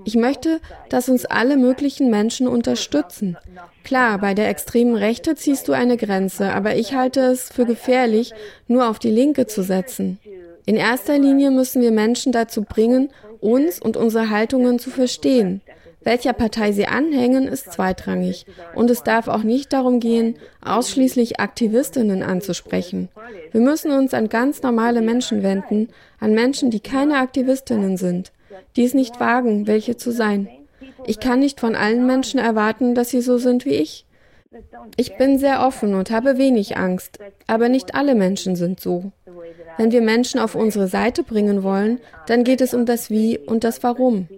Ich möchte, dass uns alle möglichen Menschen unterstützen. Klar, bei der extremen Rechte ziehst du eine Grenze, aber ich halte es für gefährlich, nur auf die Linke zu setzen. In erster Linie müssen wir Menschen dazu bringen, uns und unsere Haltungen zu verstehen. Welcher Partei sie anhängen, ist zweitrangig. Und es darf auch nicht darum gehen, ausschließlich Aktivistinnen anzusprechen. Wir müssen uns an ganz normale Menschen wenden, an Menschen, die keine Aktivistinnen sind, die es nicht wagen, welche zu sein. Ich kann nicht von allen Menschen erwarten, dass sie so sind wie ich. Ich bin sehr offen und habe wenig Angst, aber nicht alle Menschen sind so. Wenn wir Menschen auf unsere Seite bringen wollen, dann geht es um das Wie und das Warum.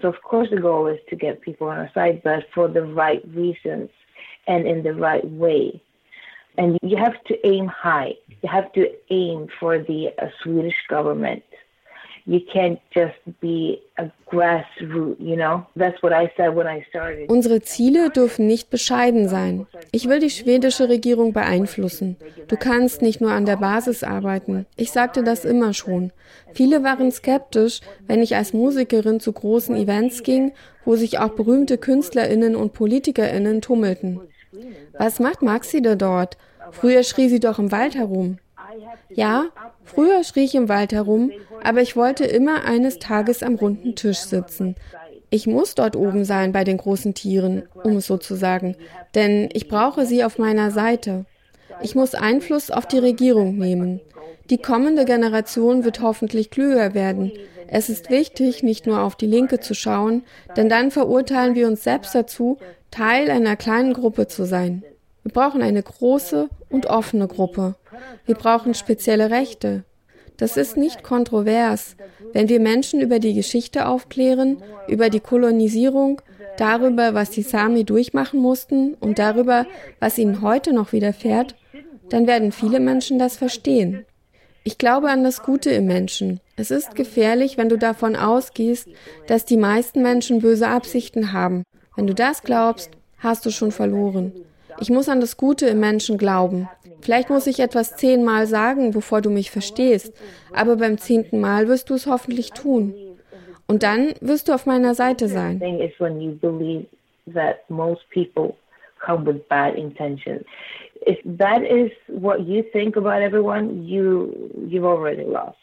So of course the goal is to get people on our side, but for the right reasons and in the right way. And you have to aim high. You have to aim for the uh, Swedish government you can't just be a grassroot, you know? That's what I said when I started. Unsere Ziele dürfen nicht bescheiden sein. Ich will die schwedische Regierung beeinflussen. Du kannst nicht nur an der Basis arbeiten. Ich sagte das immer schon. Viele waren skeptisch, wenn ich als Musikerin zu großen Events ging, wo sich auch berühmte Künstlerinnen und Politikerinnen tummelten. Was macht Maxi da dort? Früher schrie sie doch im Wald herum. Ja, früher schrie ich im Wald herum, aber ich wollte immer eines Tages am runden Tisch sitzen. Ich muss dort oben sein bei den großen Tieren, um es so zu sagen, denn ich brauche sie auf meiner Seite. Ich muss Einfluss auf die Regierung nehmen. Die kommende Generation wird hoffentlich klüger werden. Es ist wichtig, nicht nur auf die Linke zu schauen, denn dann verurteilen wir uns selbst dazu, Teil einer kleinen Gruppe zu sein. Wir brauchen eine große und offene Gruppe. Wir brauchen spezielle Rechte. Das ist nicht kontrovers, wenn wir Menschen über die Geschichte aufklären, über die Kolonisierung, darüber, was die Sami durchmachen mussten und darüber, was ihnen heute noch widerfährt, dann werden viele Menschen das verstehen. Ich glaube an das Gute im Menschen. Es ist gefährlich, wenn du davon ausgehst, dass die meisten Menschen böse Absichten haben. Wenn du das glaubst, hast du schon verloren. Ich muss an das Gute im Menschen glauben. Vielleicht muss ich etwas zehnmal sagen, bevor du mich verstehst, aber beim zehnten Mal wirst du es hoffentlich tun. Und dann wirst du auf meiner Seite sein. come with bad intentions. If that is what you think about everyone, you you've already lost.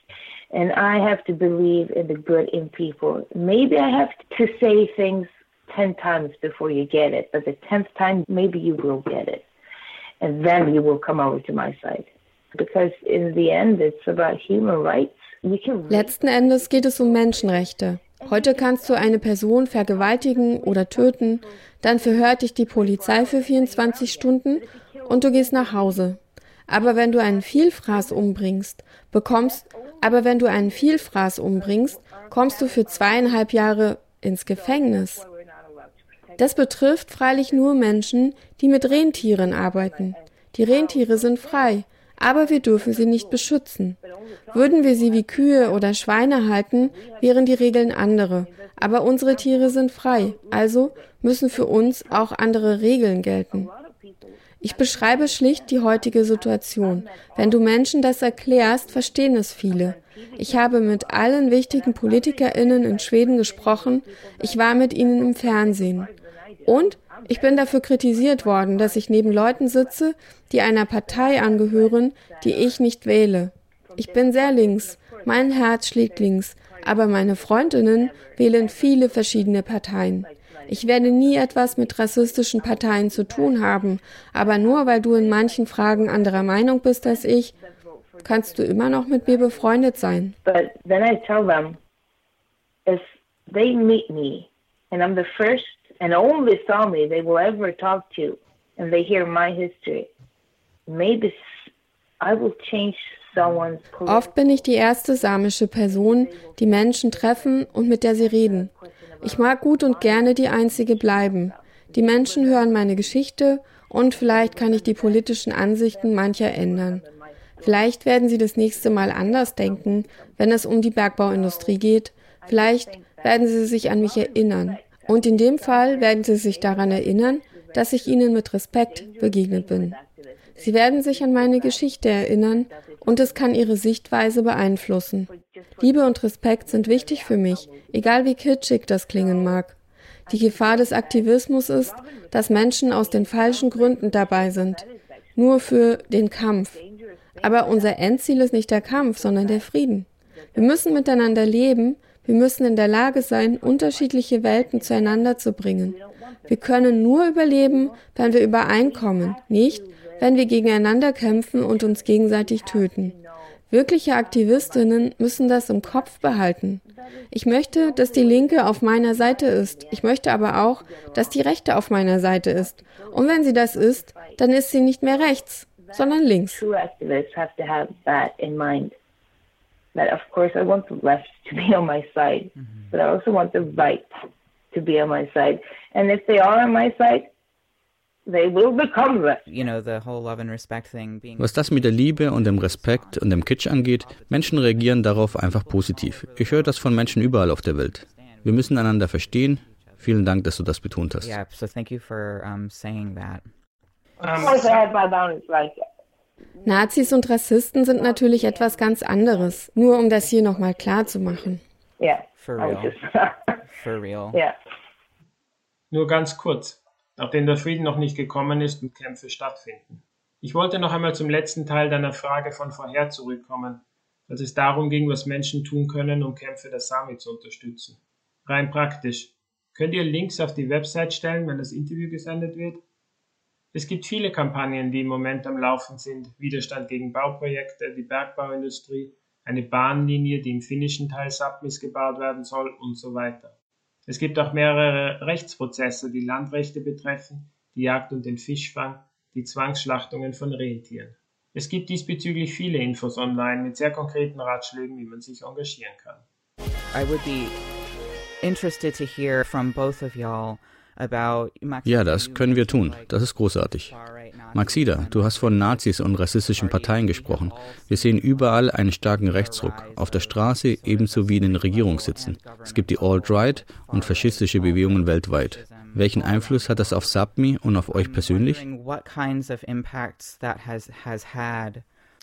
And I have to believe in the good in people. Maybe I have to say things 10 times before you get it, but the 10th time, maybe you will get it. And then you will come over to my side. Because in the end, it's about human rights. Letzten Endes geht es um Menschenrechte. Heute kannst du eine Person vergewaltigen oder töten, dann verhört dich die Polizei für 24 Stunden und du gehst nach Hause. Aber wenn du einen Vielfraß umbringst, bekommst, aber wenn du einen Vielfraß umbringst, kommst du für zweieinhalb Jahre ins Gefängnis. Das betrifft freilich nur Menschen, die mit Rentieren arbeiten. Die Rentiere sind frei, aber wir dürfen sie nicht beschützen. Würden wir sie wie Kühe oder Schweine halten, wären die Regeln andere. Aber unsere Tiere sind frei, also müssen für uns auch andere Regeln gelten. Ich beschreibe schlicht die heutige Situation. Wenn du Menschen das erklärst, verstehen es viele. Ich habe mit allen wichtigen Politikerinnen in Schweden gesprochen. Ich war mit ihnen im Fernsehen. Und ich bin dafür kritisiert worden, dass ich neben Leuten sitze, die einer Partei angehören, die ich nicht wähle. Ich bin sehr links, mein Herz schlägt links, aber meine Freundinnen wählen viele verschiedene Parteien. Ich werde nie etwas mit rassistischen Parteien zu tun haben, aber nur weil du in manchen Fragen anderer Meinung bist als ich, kannst du immer noch mit mir befreundet sein. But then I tell them, if they meet me and I'm the first and only Sami they will ever talk to, and they hear my history, maybe I will change someone's. Oft bin ich die erste samische Person, die Menschen treffen und mit der sie reden. Ich mag gut und gerne die einzige bleiben. Die Menschen hören meine Geschichte und vielleicht kann ich die politischen Ansichten mancher ändern. Vielleicht werden sie das nächste Mal anders denken, wenn es um die Bergbauindustrie geht. Vielleicht werden sie sich an mich erinnern. Und in dem Fall werden Sie sich daran erinnern, dass ich Ihnen mit Respekt begegnet bin. Sie werden sich an meine Geschichte erinnern und es kann ihre Sichtweise beeinflussen. Liebe und Respekt sind wichtig für mich, egal wie kitschig das klingen mag. Die Gefahr des Aktivismus ist, dass Menschen aus den falschen Gründen dabei sind, nur für den Kampf. Aber unser Endziel ist nicht der Kampf, sondern der Frieden. Wir müssen miteinander leben, wir müssen in der Lage sein, unterschiedliche Welten zueinander zu bringen. Wir können nur überleben, wenn wir übereinkommen, nicht, wenn wir gegeneinander kämpfen und uns gegenseitig töten. Wirkliche Aktivistinnen müssen das im Kopf behalten. Ich möchte, dass die Linke auf meiner Seite ist. Ich möchte aber auch, dass die Rechte auf meiner Seite ist. Und wenn sie das ist, dann ist sie nicht mehr rechts, sondern links. That of course I want the left to be on my side, but I also want the right to be on my side. And if they are on my side, was das mit der Liebe und dem Respekt und dem Kitsch angeht, Menschen reagieren darauf einfach positiv. Ich höre das von Menschen überall auf der Welt. Wir müssen einander verstehen. Vielen Dank, dass du das betont hast. Yeah, so thank you for um, saying that. Nazis und Rassisten sind natürlich etwas ganz anderes, nur um das hier nochmal klar zu machen. Yeah. For real. For real. Yeah. Nur ganz kurz nachdem der Frieden noch nicht gekommen ist und Kämpfe stattfinden. Ich wollte noch einmal zum letzten Teil deiner Frage von vorher zurückkommen, als es darum ging, was Menschen tun können, um Kämpfe der Sami zu unterstützen. Rein praktisch. Könnt ihr Links auf die Website stellen, wenn das Interview gesendet wird? Es gibt viele Kampagnen, die im Moment am Laufen sind. Widerstand gegen Bauprojekte, die Bergbauindustrie, eine Bahnlinie, die im finnischen Teil Sapmis gebaut werden soll und so weiter. Es gibt auch mehrere Rechtsprozesse, die Landrechte betreffen, die Jagd und den Fischfang, die Zwangsschlachtungen von Rentieren. Es gibt diesbezüglich viele Infos online mit sehr konkreten Ratschlägen, wie man sich engagieren kann. I would be interested to hear from both of y'all ja, das können wir tun. Das ist großartig. Maxida, du hast von Nazis und rassistischen Parteien gesprochen. Wir sehen überall einen starken Rechtsruck, auf der Straße ebenso wie in den Regierungssitzen. Es gibt die Alt-Right und faschistische Bewegungen weltweit. Welchen Einfluss hat das auf Sapmi und auf euch persönlich?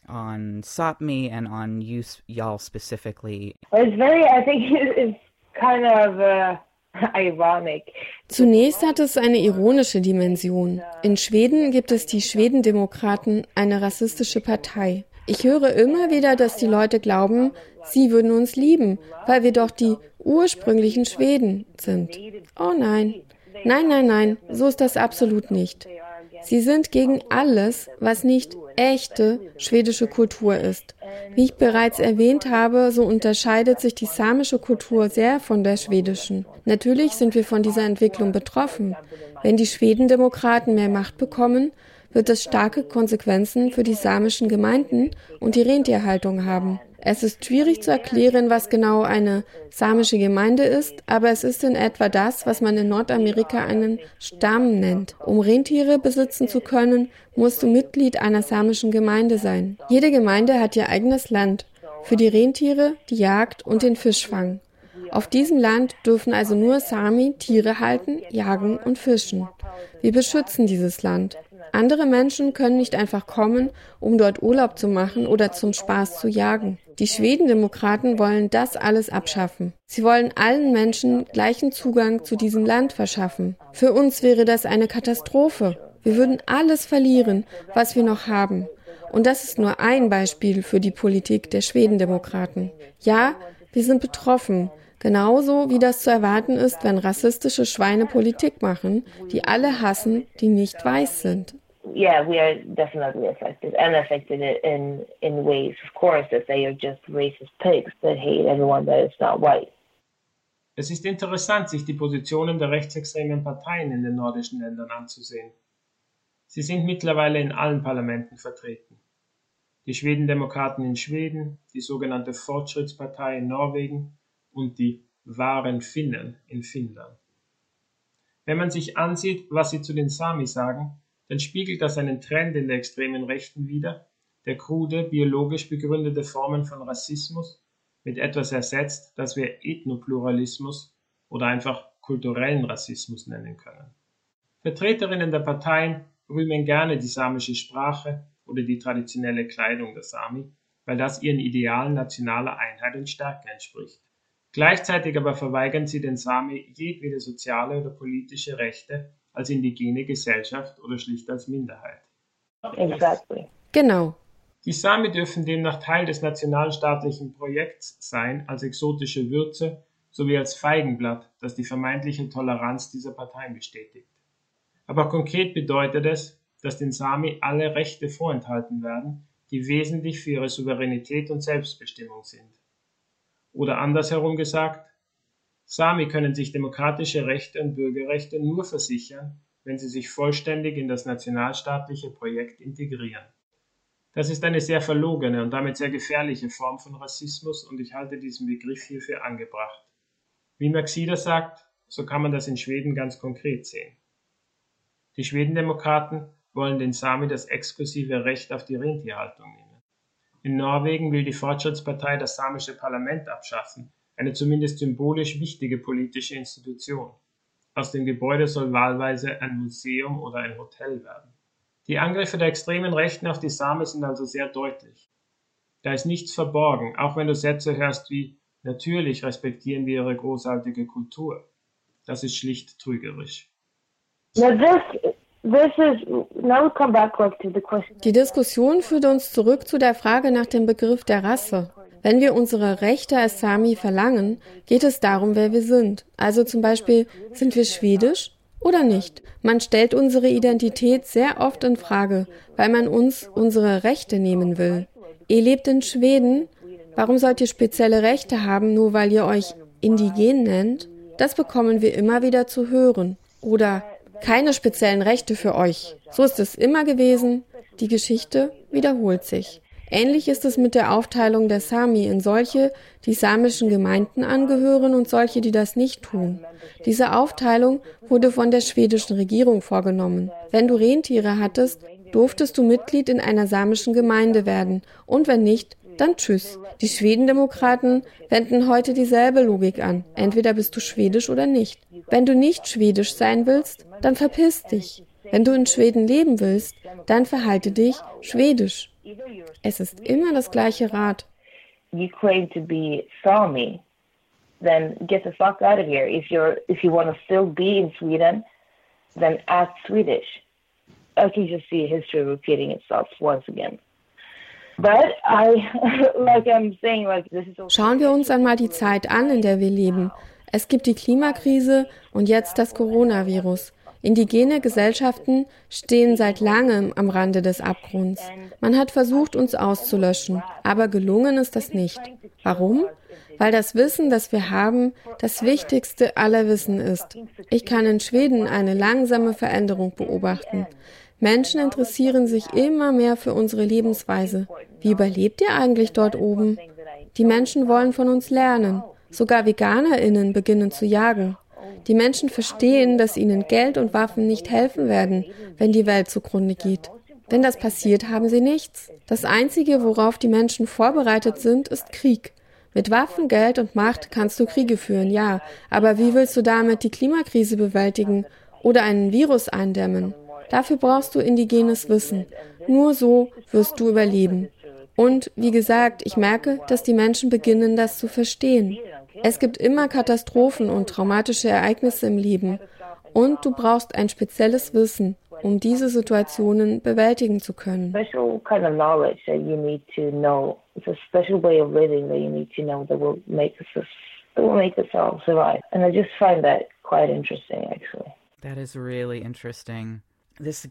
on SOPME and on you, y'all specifically? It's very, I think it's kind of uh, Zunächst hat es eine ironische Dimension. In Schweden gibt es die Schwedendemokraten, eine rassistische Partei. Ich höre immer wieder, dass die Leute glauben, sie würden uns lieben, weil wir doch die ursprünglichen Schweden sind. Oh nein. Nein, nein, nein, so ist das absolut nicht. Sie sind gegen alles, was nicht echte schwedische Kultur ist. Wie ich bereits erwähnt habe, so unterscheidet sich die samische Kultur sehr von der schwedischen. Natürlich sind wir von dieser Entwicklung betroffen. Wenn die Schwedendemokraten mehr Macht bekommen, wird das starke Konsequenzen für die samischen Gemeinden und die Rentierhaltung haben. Es ist schwierig zu erklären, was genau eine samische Gemeinde ist, aber es ist in etwa das, was man in Nordamerika einen Stamm nennt. Um Rentiere besitzen zu können, musst du Mitglied einer samischen Gemeinde sein. Jede Gemeinde hat ihr eigenes Land für die Rentiere, die Jagd und den Fischfang. Auf diesem Land dürfen also nur Sami Tiere halten, jagen und fischen. Wir beschützen dieses Land. Andere Menschen können nicht einfach kommen, um dort Urlaub zu machen oder zum Spaß zu jagen. Die Schwedendemokraten wollen das alles abschaffen. Sie wollen allen Menschen gleichen Zugang zu diesem Land verschaffen. Für uns wäre das eine Katastrophe. Wir würden alles verlieren, was wir noch haben. Und das ist nur ein Beispiel für die Politik der Schwedendemokraten. Ja, wir sind betroffen. Genauso wie das zu erwarten ist, wenn rassistische Schweine Politik machen, die alle hassen, die nicht weiß sind yeah, we are definitely affected and affected in in ways, of course, that they are just racist pigs that hate everyone that is not white. Es ist interessant, sich die Positionen der rechtsextremen Parteien in den nordischen Ländern anzusehen. Sie sind mittlerweile in allen Parlamenten vertreten. Die Schwedendemokraten in Schweden, die sogenannte Fortschrittspartei in Norwegen und die wahren Finnen in Finnland. Wenn man sich ansieht, was sie zu den Sami sagen, dann spiegelt das einen Trend in der extremen Rechten wider, der krude, biologisch begründete Formen von Rassismus mit etwas ersetzt, das wir Ethnopluralismus oder einfach kulturellen Rassismus nennen können. Vertreterinnen der Parteien rühmen gerne die samische Sprache oder die traditionelle Kleidung der Sami, weil das ihren Idealen nationaler Einheit und Stärke entspricht. Gleichzeitig aber verweigern sie den Sami jedwede soziale oder politische Rechte als indigene Gesellschaft oder schlicht als Minderheit. Exactly. Genau. Die Sami dürfen demnach Teil des nationalstaatlichen Projekts sein als exotische Würze sowie als Feigenblatt, das die vermeintliche Toleranz dieser Parteien bestätigt. Aber konkret bedeutet es, dass den Sami alle Rechte vorenthalten werden, die wesentlich für ihre Souveränität und Selbstbestimmung sind. Oder andersherum gesagt, Sami können sich demokratische Rechte und Bürgerrechte nur versichern, wenn sie sich vollständig in das nationalstaatliche Projekt integrieren. Das ist eine sehr verlogene und damit sehr gefährliche Form von Rassismus und ich halte diesen Begriff hier für angebracht. Wie Maxida sagt, so kann man das in Schweden ganz konkret sehen. Die Schwedendemokraten wollen den Sami das exklusive Recht auf die Rentierhaltung nehmen. In Norwegen will die Fortschrittspartei das samische Parlament abschaffen, eine zumindest symbolisch wichtige politische Institution. Aus dem Gebäude soll wahlweise ein Museum oder ein Hotel werden. Die Angriffe der extremen Rechten auf die Sami sind also sehr deutlich. Da ist nichts verborgen, auch wenn du Sätze hörst wie Natürlich respektieren wir ihre großartige Kultur. Das ist schlicht trügerisch. Die Diskussion führt uns zurück zu der Frage nach dem Begriff der Rasse. Wenn wir unsere Rechte als Sami verlangen, geht es darum, wer wir sind. Also zum Beispiel, sind wir schwedisch oder nicht? Man stellt unsere Identität sehr oft in Frage, weil man uns unsere Rechte nehmen will. Ihr lebt in Schweden, Warum sollt ihr spezielle Rechte haben, nur weil ihr euch indigen nennt? Das bekommen wir immer wieder zu hören. Oder keine speziellen Rechte für euch. So ist es immer gewesen. Die Geschichte wiederholt sich. Ähnlich ist es mit der Aufteilung der Sami in solche, die samischen Gemeinden angehören und solche, die das nicht tun. Diese Aufteilung wurde von der schwedischen Regierung vorgenommen. Wenn du Rentiere hattest, durftest du Mitglied in einer samischen Gemeinde werden und wenn nicht, dann tschüss. Die Schwedendemokraten wenden heute dieselbe Logik an. Entweder bist du schwedisch oder nicht. Wenn du nicht schwedisch sein willst, dann verpiss dich. Wenn du in Schweden leben willst, dann verhalte dich schwedisch. Es ist immer das gleiche Rat. You claim to be Sami, then get the fuck out of here. If you're if you want to still be in Sweden, then act Swedish. I can just see history repeating itself once again. Schauen wir uns einmal die Zeit an, in der wir leben. Es gibt die Klimakrise und jetzt das Coronavirus. Indigene Gesellschaften stehen seit langem am Rande des Abgrunds. Man hat versucht, uns auszulöschen, aber gelungen ist das nicht. Warum? Weil das Wissen, das wir haben, das wichtigste aller Wissen ist. Ich kann in Schweden eine langsame Veränderung beobachten. Menschen interessieren sich immer mehr für unsere Lebensweise. Wie überlebt ihr eigentlich dort oben? Die Menschen wollen von uns lernen. Sogar Veganerinnen beginnen zu jagen. Die Menschen verstehen, dass ihnen Geld und Waffen nicht helfen werden, wenn die Welt zugrunde geht. Wenn das passiert, haben sie nichts. Das Einzige, worauf die Menschen vorbereitet sind, ist Krieg. Mit Waffen, Geld und Macht kannst du Kriege führen, ja, aber wie willst du damit die Klimakrise bewältigen oder einen Virus eindämmen? Dafür brauchst du indigenes Wissen. Nur so wirst du überleben. Und wie gesagt, ich merke, dass die Menschen beginnen, das zu verstehen. Es gibt immer Katastrophen und traumatische Ereignisse im Leben. Und du brauchst ein spezielles Wissen, um diese Situationen bewältigen zu können. Special kind of knowledge that you need to know. It's a special way of living that you need to know that will make us that will make us all survive. And I just find that quite interesting, actually. That is really interesting. Das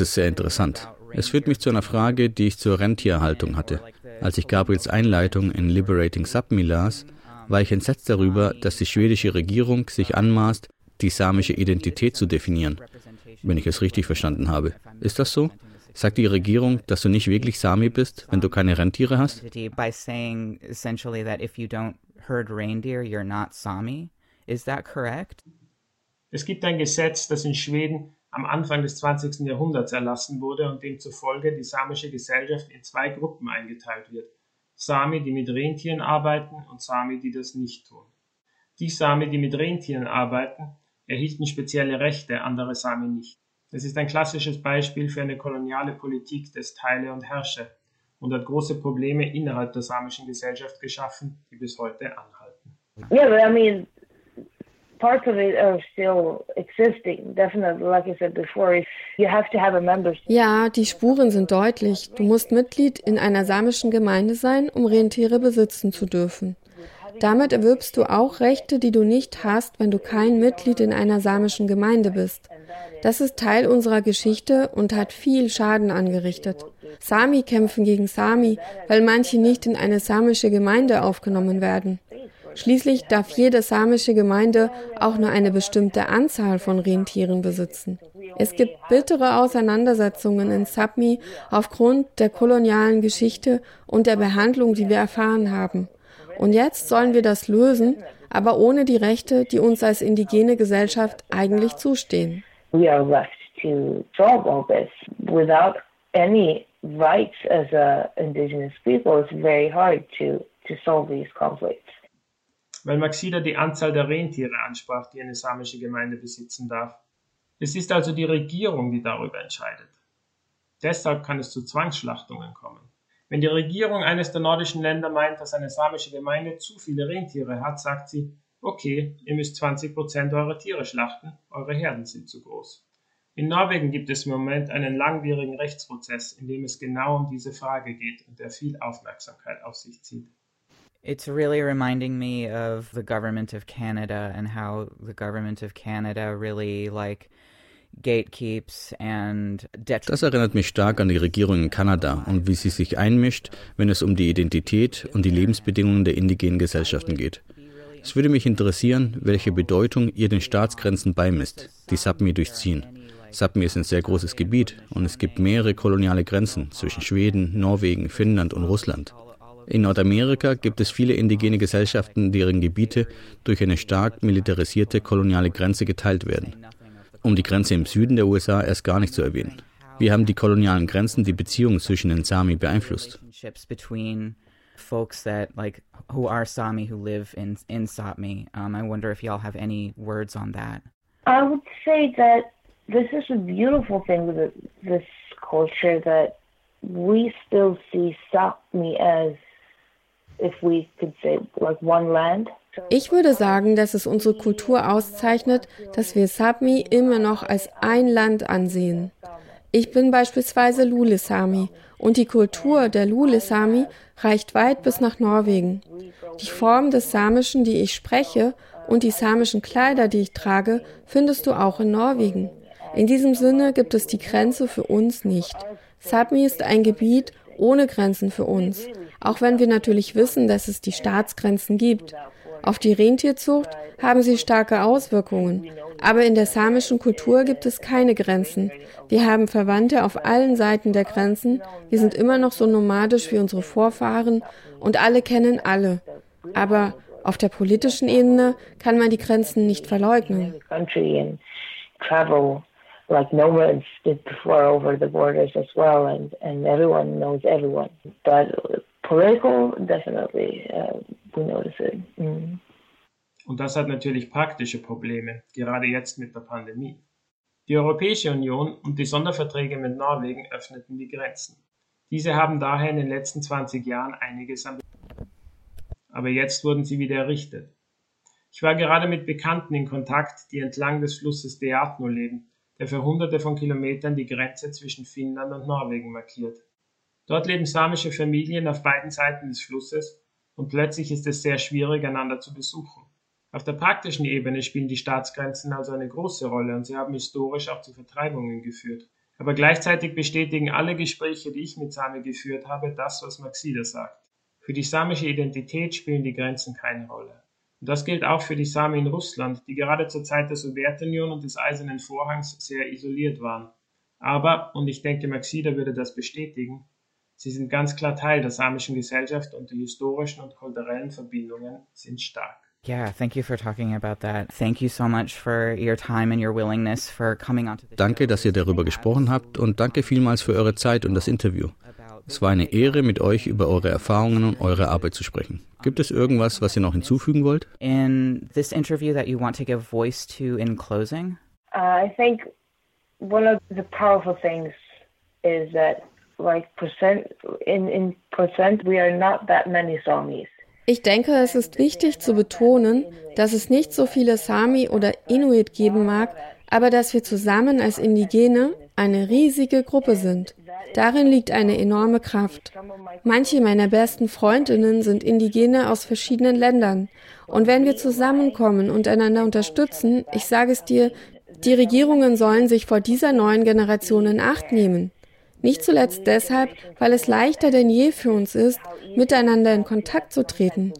ist sehr interessant. Es führt mich zu einer Frage, die ich zur Rentierhaltung hatte. Als ich Gabriels Einleitung in Liberating Sapmi las, war ich entsetzt darüber, dass die schwedische Regierung sich anmaßt, die samische Identität zu definieren. Wenn ich es richtig verstanden habe. Ist das so? Sagt die Regierung, dass du nicht wirklich Sami bist, wenn du keine Rentiere hast? Is that correct? Es gibt ein Gesetz, das in Schweden am Anfang des 20. Jahrhunderts erlassen wurde und demzufolge die samische Gesellschaft in zwei Gruppen eingeteilt wird. Sami, die mit Rentieren arbeiten und Sami, die das nicht tun. Die Sami, die mit Rentieren arbeiten, erhielten spezielle Rechte, andere Sami nicht. Es ist ein klassisches Beispiel für eine koloniale Politik des Teile und Herrsche und hat große Probleme innerhalb der samischen Gesellschaft geschaffen, die bis heute anhalten. Yeah, I mean, parts of it are still existing. Definitely, like I said before, you have to have a membership. Ja, die Spuren sind deutlich. Du musst Mitglied in einer samischen Gemeinde sein, um Rentiere besitzen zu dürfen. Damit erwirbst du auch Rechte, die du nicht hast, wenn du kein Mitglied in einer samischen Gemeinde bist. Das ist Teil unserer Geschichte und hat viel Schaden angerichtet. Sami kämpfen gegen Sami, weil manche nicht in eine samische Gemeinde aufgenommen werden. Schließlich darf jede samische Gemeinde auch nur eine bestimmte Anzahl von Rentieren besitzen. Es gibt bittere Auseinandersetzungen in Sapmi aufgrund der kolonialen Geschichte und der Behandlung, die wir erfahren haben. Und jetzt sollen wir das lösen, aber ohne die Rechte, die uns als indigene Gesellschaft eigentlich zustehen. Weil Maxida die Anzahl der Rentiere ansprach, die eine samische Gemeinde besitzen darf. Es ist also die Regierung, die darüber entscheidet. Deshalb kann es zu Zwangsschlachtungen kommen. Wenn die Regierung eines der nordischen Länder meint, dass eine samische Gemeinde zu viele Rentiere hat, sagt sie, okay, ihr müsst 20 Prozent eurer Tiere schlachten, eure Herden sind zu groß. In Norwegen gibt es im Moment einen langwierigen Rechtsprozess, in dem es genau um diese Frage geht und der viel Aufmerksamkeit auf sich zieht. It's really reminding me of the government of Canada and how the government of Canada really like gatekeeps and Das erinnert mich stark an die Regierung in Kanada und wie sie sich einmischt, wenn es um die Identität und die Lebensbedingungen der indigenen Gesellschaften geht. Es würde mich interessieren, welche Bedeutung ihr den Staatsgrenzen beimisst, die Sapmi durchziehen. Sapmi ist ein sehr großes Gebiet und es gibt mehrere koloniale Grenzen zwischen Schweden, Norwegen, Finnland und Russland. In Nordamerika gibt es viele indigene Gesellschaften, deren Gebiete durch eine stark militarisierte koloniale Grenze geteilt werden um die Grenze im Süden der USA erst gar nicht zu erwähnen. Wie haben die kolonialen Grenzen die Beziehung zwischen den Sami beeinflusst? folks that like who are Sami who live in in Sapmi. Um, I wonder if y'all have any words on that. I would say that this is a beautiful thing with this culture that we still see Sapmi as, Ich würde sagen, dass es unsere Kultur auszeichnet, dass wir Sapmi immer noch als ein Land ansehen. Ich bin beispielsweise Lulesami und die Kultur der Lulesami reicht weit bis nach Norwegen. Die Form des Samischen, die ich spreche, und die samischen Kleider, die ich trage, findest du auch in Norwegen. In diesem Sinne gibt es die Grenze für uns nicht. Sapmi ist ein Gebiet ohne Grenzen für uns, auch wenn wir natürlich wissen, dass es die Staatsgrenzen gibt. Auf die Rentierzucht haben sie starke Auswirkungen. Aber in der samischen Kultur gibt es keine Grenzen. Wir haben Verwandte auf allen Seiten der Grenzen. Wir sind immer noch so nomadisch wie unsere Vorfahren und alle kennen alle. Aber auf der politischen Ebene kann man die Grenzen nicht verleugnen. like nomads did before over the borders as well, and, and everyone knows everyone. But political, definitely, uh, we notice it. Mm. Und das hat natürlich praktische Probleme, gerade jetzt mit der Pandemie. Die Europäische Union und die Sonderverträge mit Norwegen öffneten die Grenzen. Diese haben daher in den letzten 20 Jahren einiges an. Aber jetzt wurden sie wieder errichtet. Ich war gerade mit Bekannten in Kontakt, die entlang des Flusses Deatno leben, der für hunderte von Kilometern die Grenze zwischen Finnland und Norwegen markiert. Dort leben samische Familien auf beiden Seiten des Flusses und plötzlich ist es sehr schwierig, einander zu besuchen. Auf der praktischen Ebene spielen die Staatsgrenzen also eine große Rolle und sie haben historisch auch zu Vertreibungen geführt. Aber gleichzeitig bestätigen alle Gespräche, die ich mit Sami geführt habe, das, was Maxida sagt. Für die samische Identität spielen die Grenzen keine Rolle. Und das gilt auch für die Sami in Russland, die gerade zur Zeit der Sowjetunion und des Eisernen Vorhangs sehr isoliert waren. Aber, und ich denke, Maxida würde das bestätigen, sie sind ganz klar Teil der samischen Gesellschaft und die historischen und kulturellen Verbindungen sind stark. Yeah, thank you for talking about that. Thank you so much for your time and your willingness for coming onto the Danke, dass ihr darüber gesprochen habt und danke vielmals für eure Zeit und das Interview. Es war eine Ehre, mit euch über eure Erfahrungen und eure Arbeit zu sprechen. Gibt es irgendwas, was ihr noch hinzufügen wollt? In this interview that you want to give voice to in closing? Uh, I think one of the powerful things is that, like percent in in percent, we are not that many Samis. Ich denke, es ist wichtig zu betonen, dass es nicht so viele Sami oder Inuit geben mag, aber dass wir zusammen als Indigene eine riesige Gruppe sind. Darin liegt eine enorme Kraft. Manche meiner besten Freundinnen sind Indigene aus verschiedenen Ländern. Und wenn wir zusammenkommen und einander unterstützen, ich sage es dir, die Regierungen sollen sich vor dieser neuen Generation in Acht nehmen. Nicht zuletzt deshalb, weil es leichter denn je für uns ist, miteinander in Kontakt zu treten.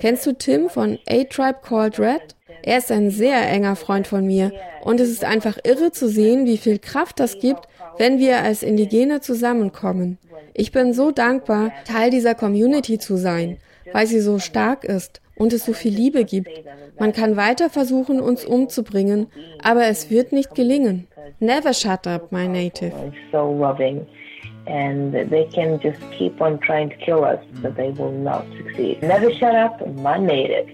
Kennst du Tim von A-Tribe Called Red? Er ist ein sehr enger Freund von mir und es ist einfach irre zu sehen, wie viel Kraft das gibt, wenn wir als Indigene zusammenkommen. Ich bin so dankbar, Teil dieser Community zu sein, weil sie so stark ist und es so viel Liebe gibt. Man kann weiter versuchen, uns umzubringen, aber es wird nicht gelingen. Never shut up, my native. So loving. And they can just keep on trying to kill us, but they will not succeed. Never shut up, my native.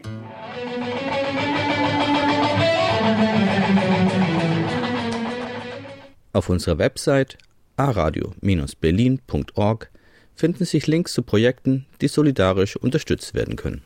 Auf unserer Website aradio-berlin.org finden sich Links zu Projekten, die solidarisch unterstützt werden können.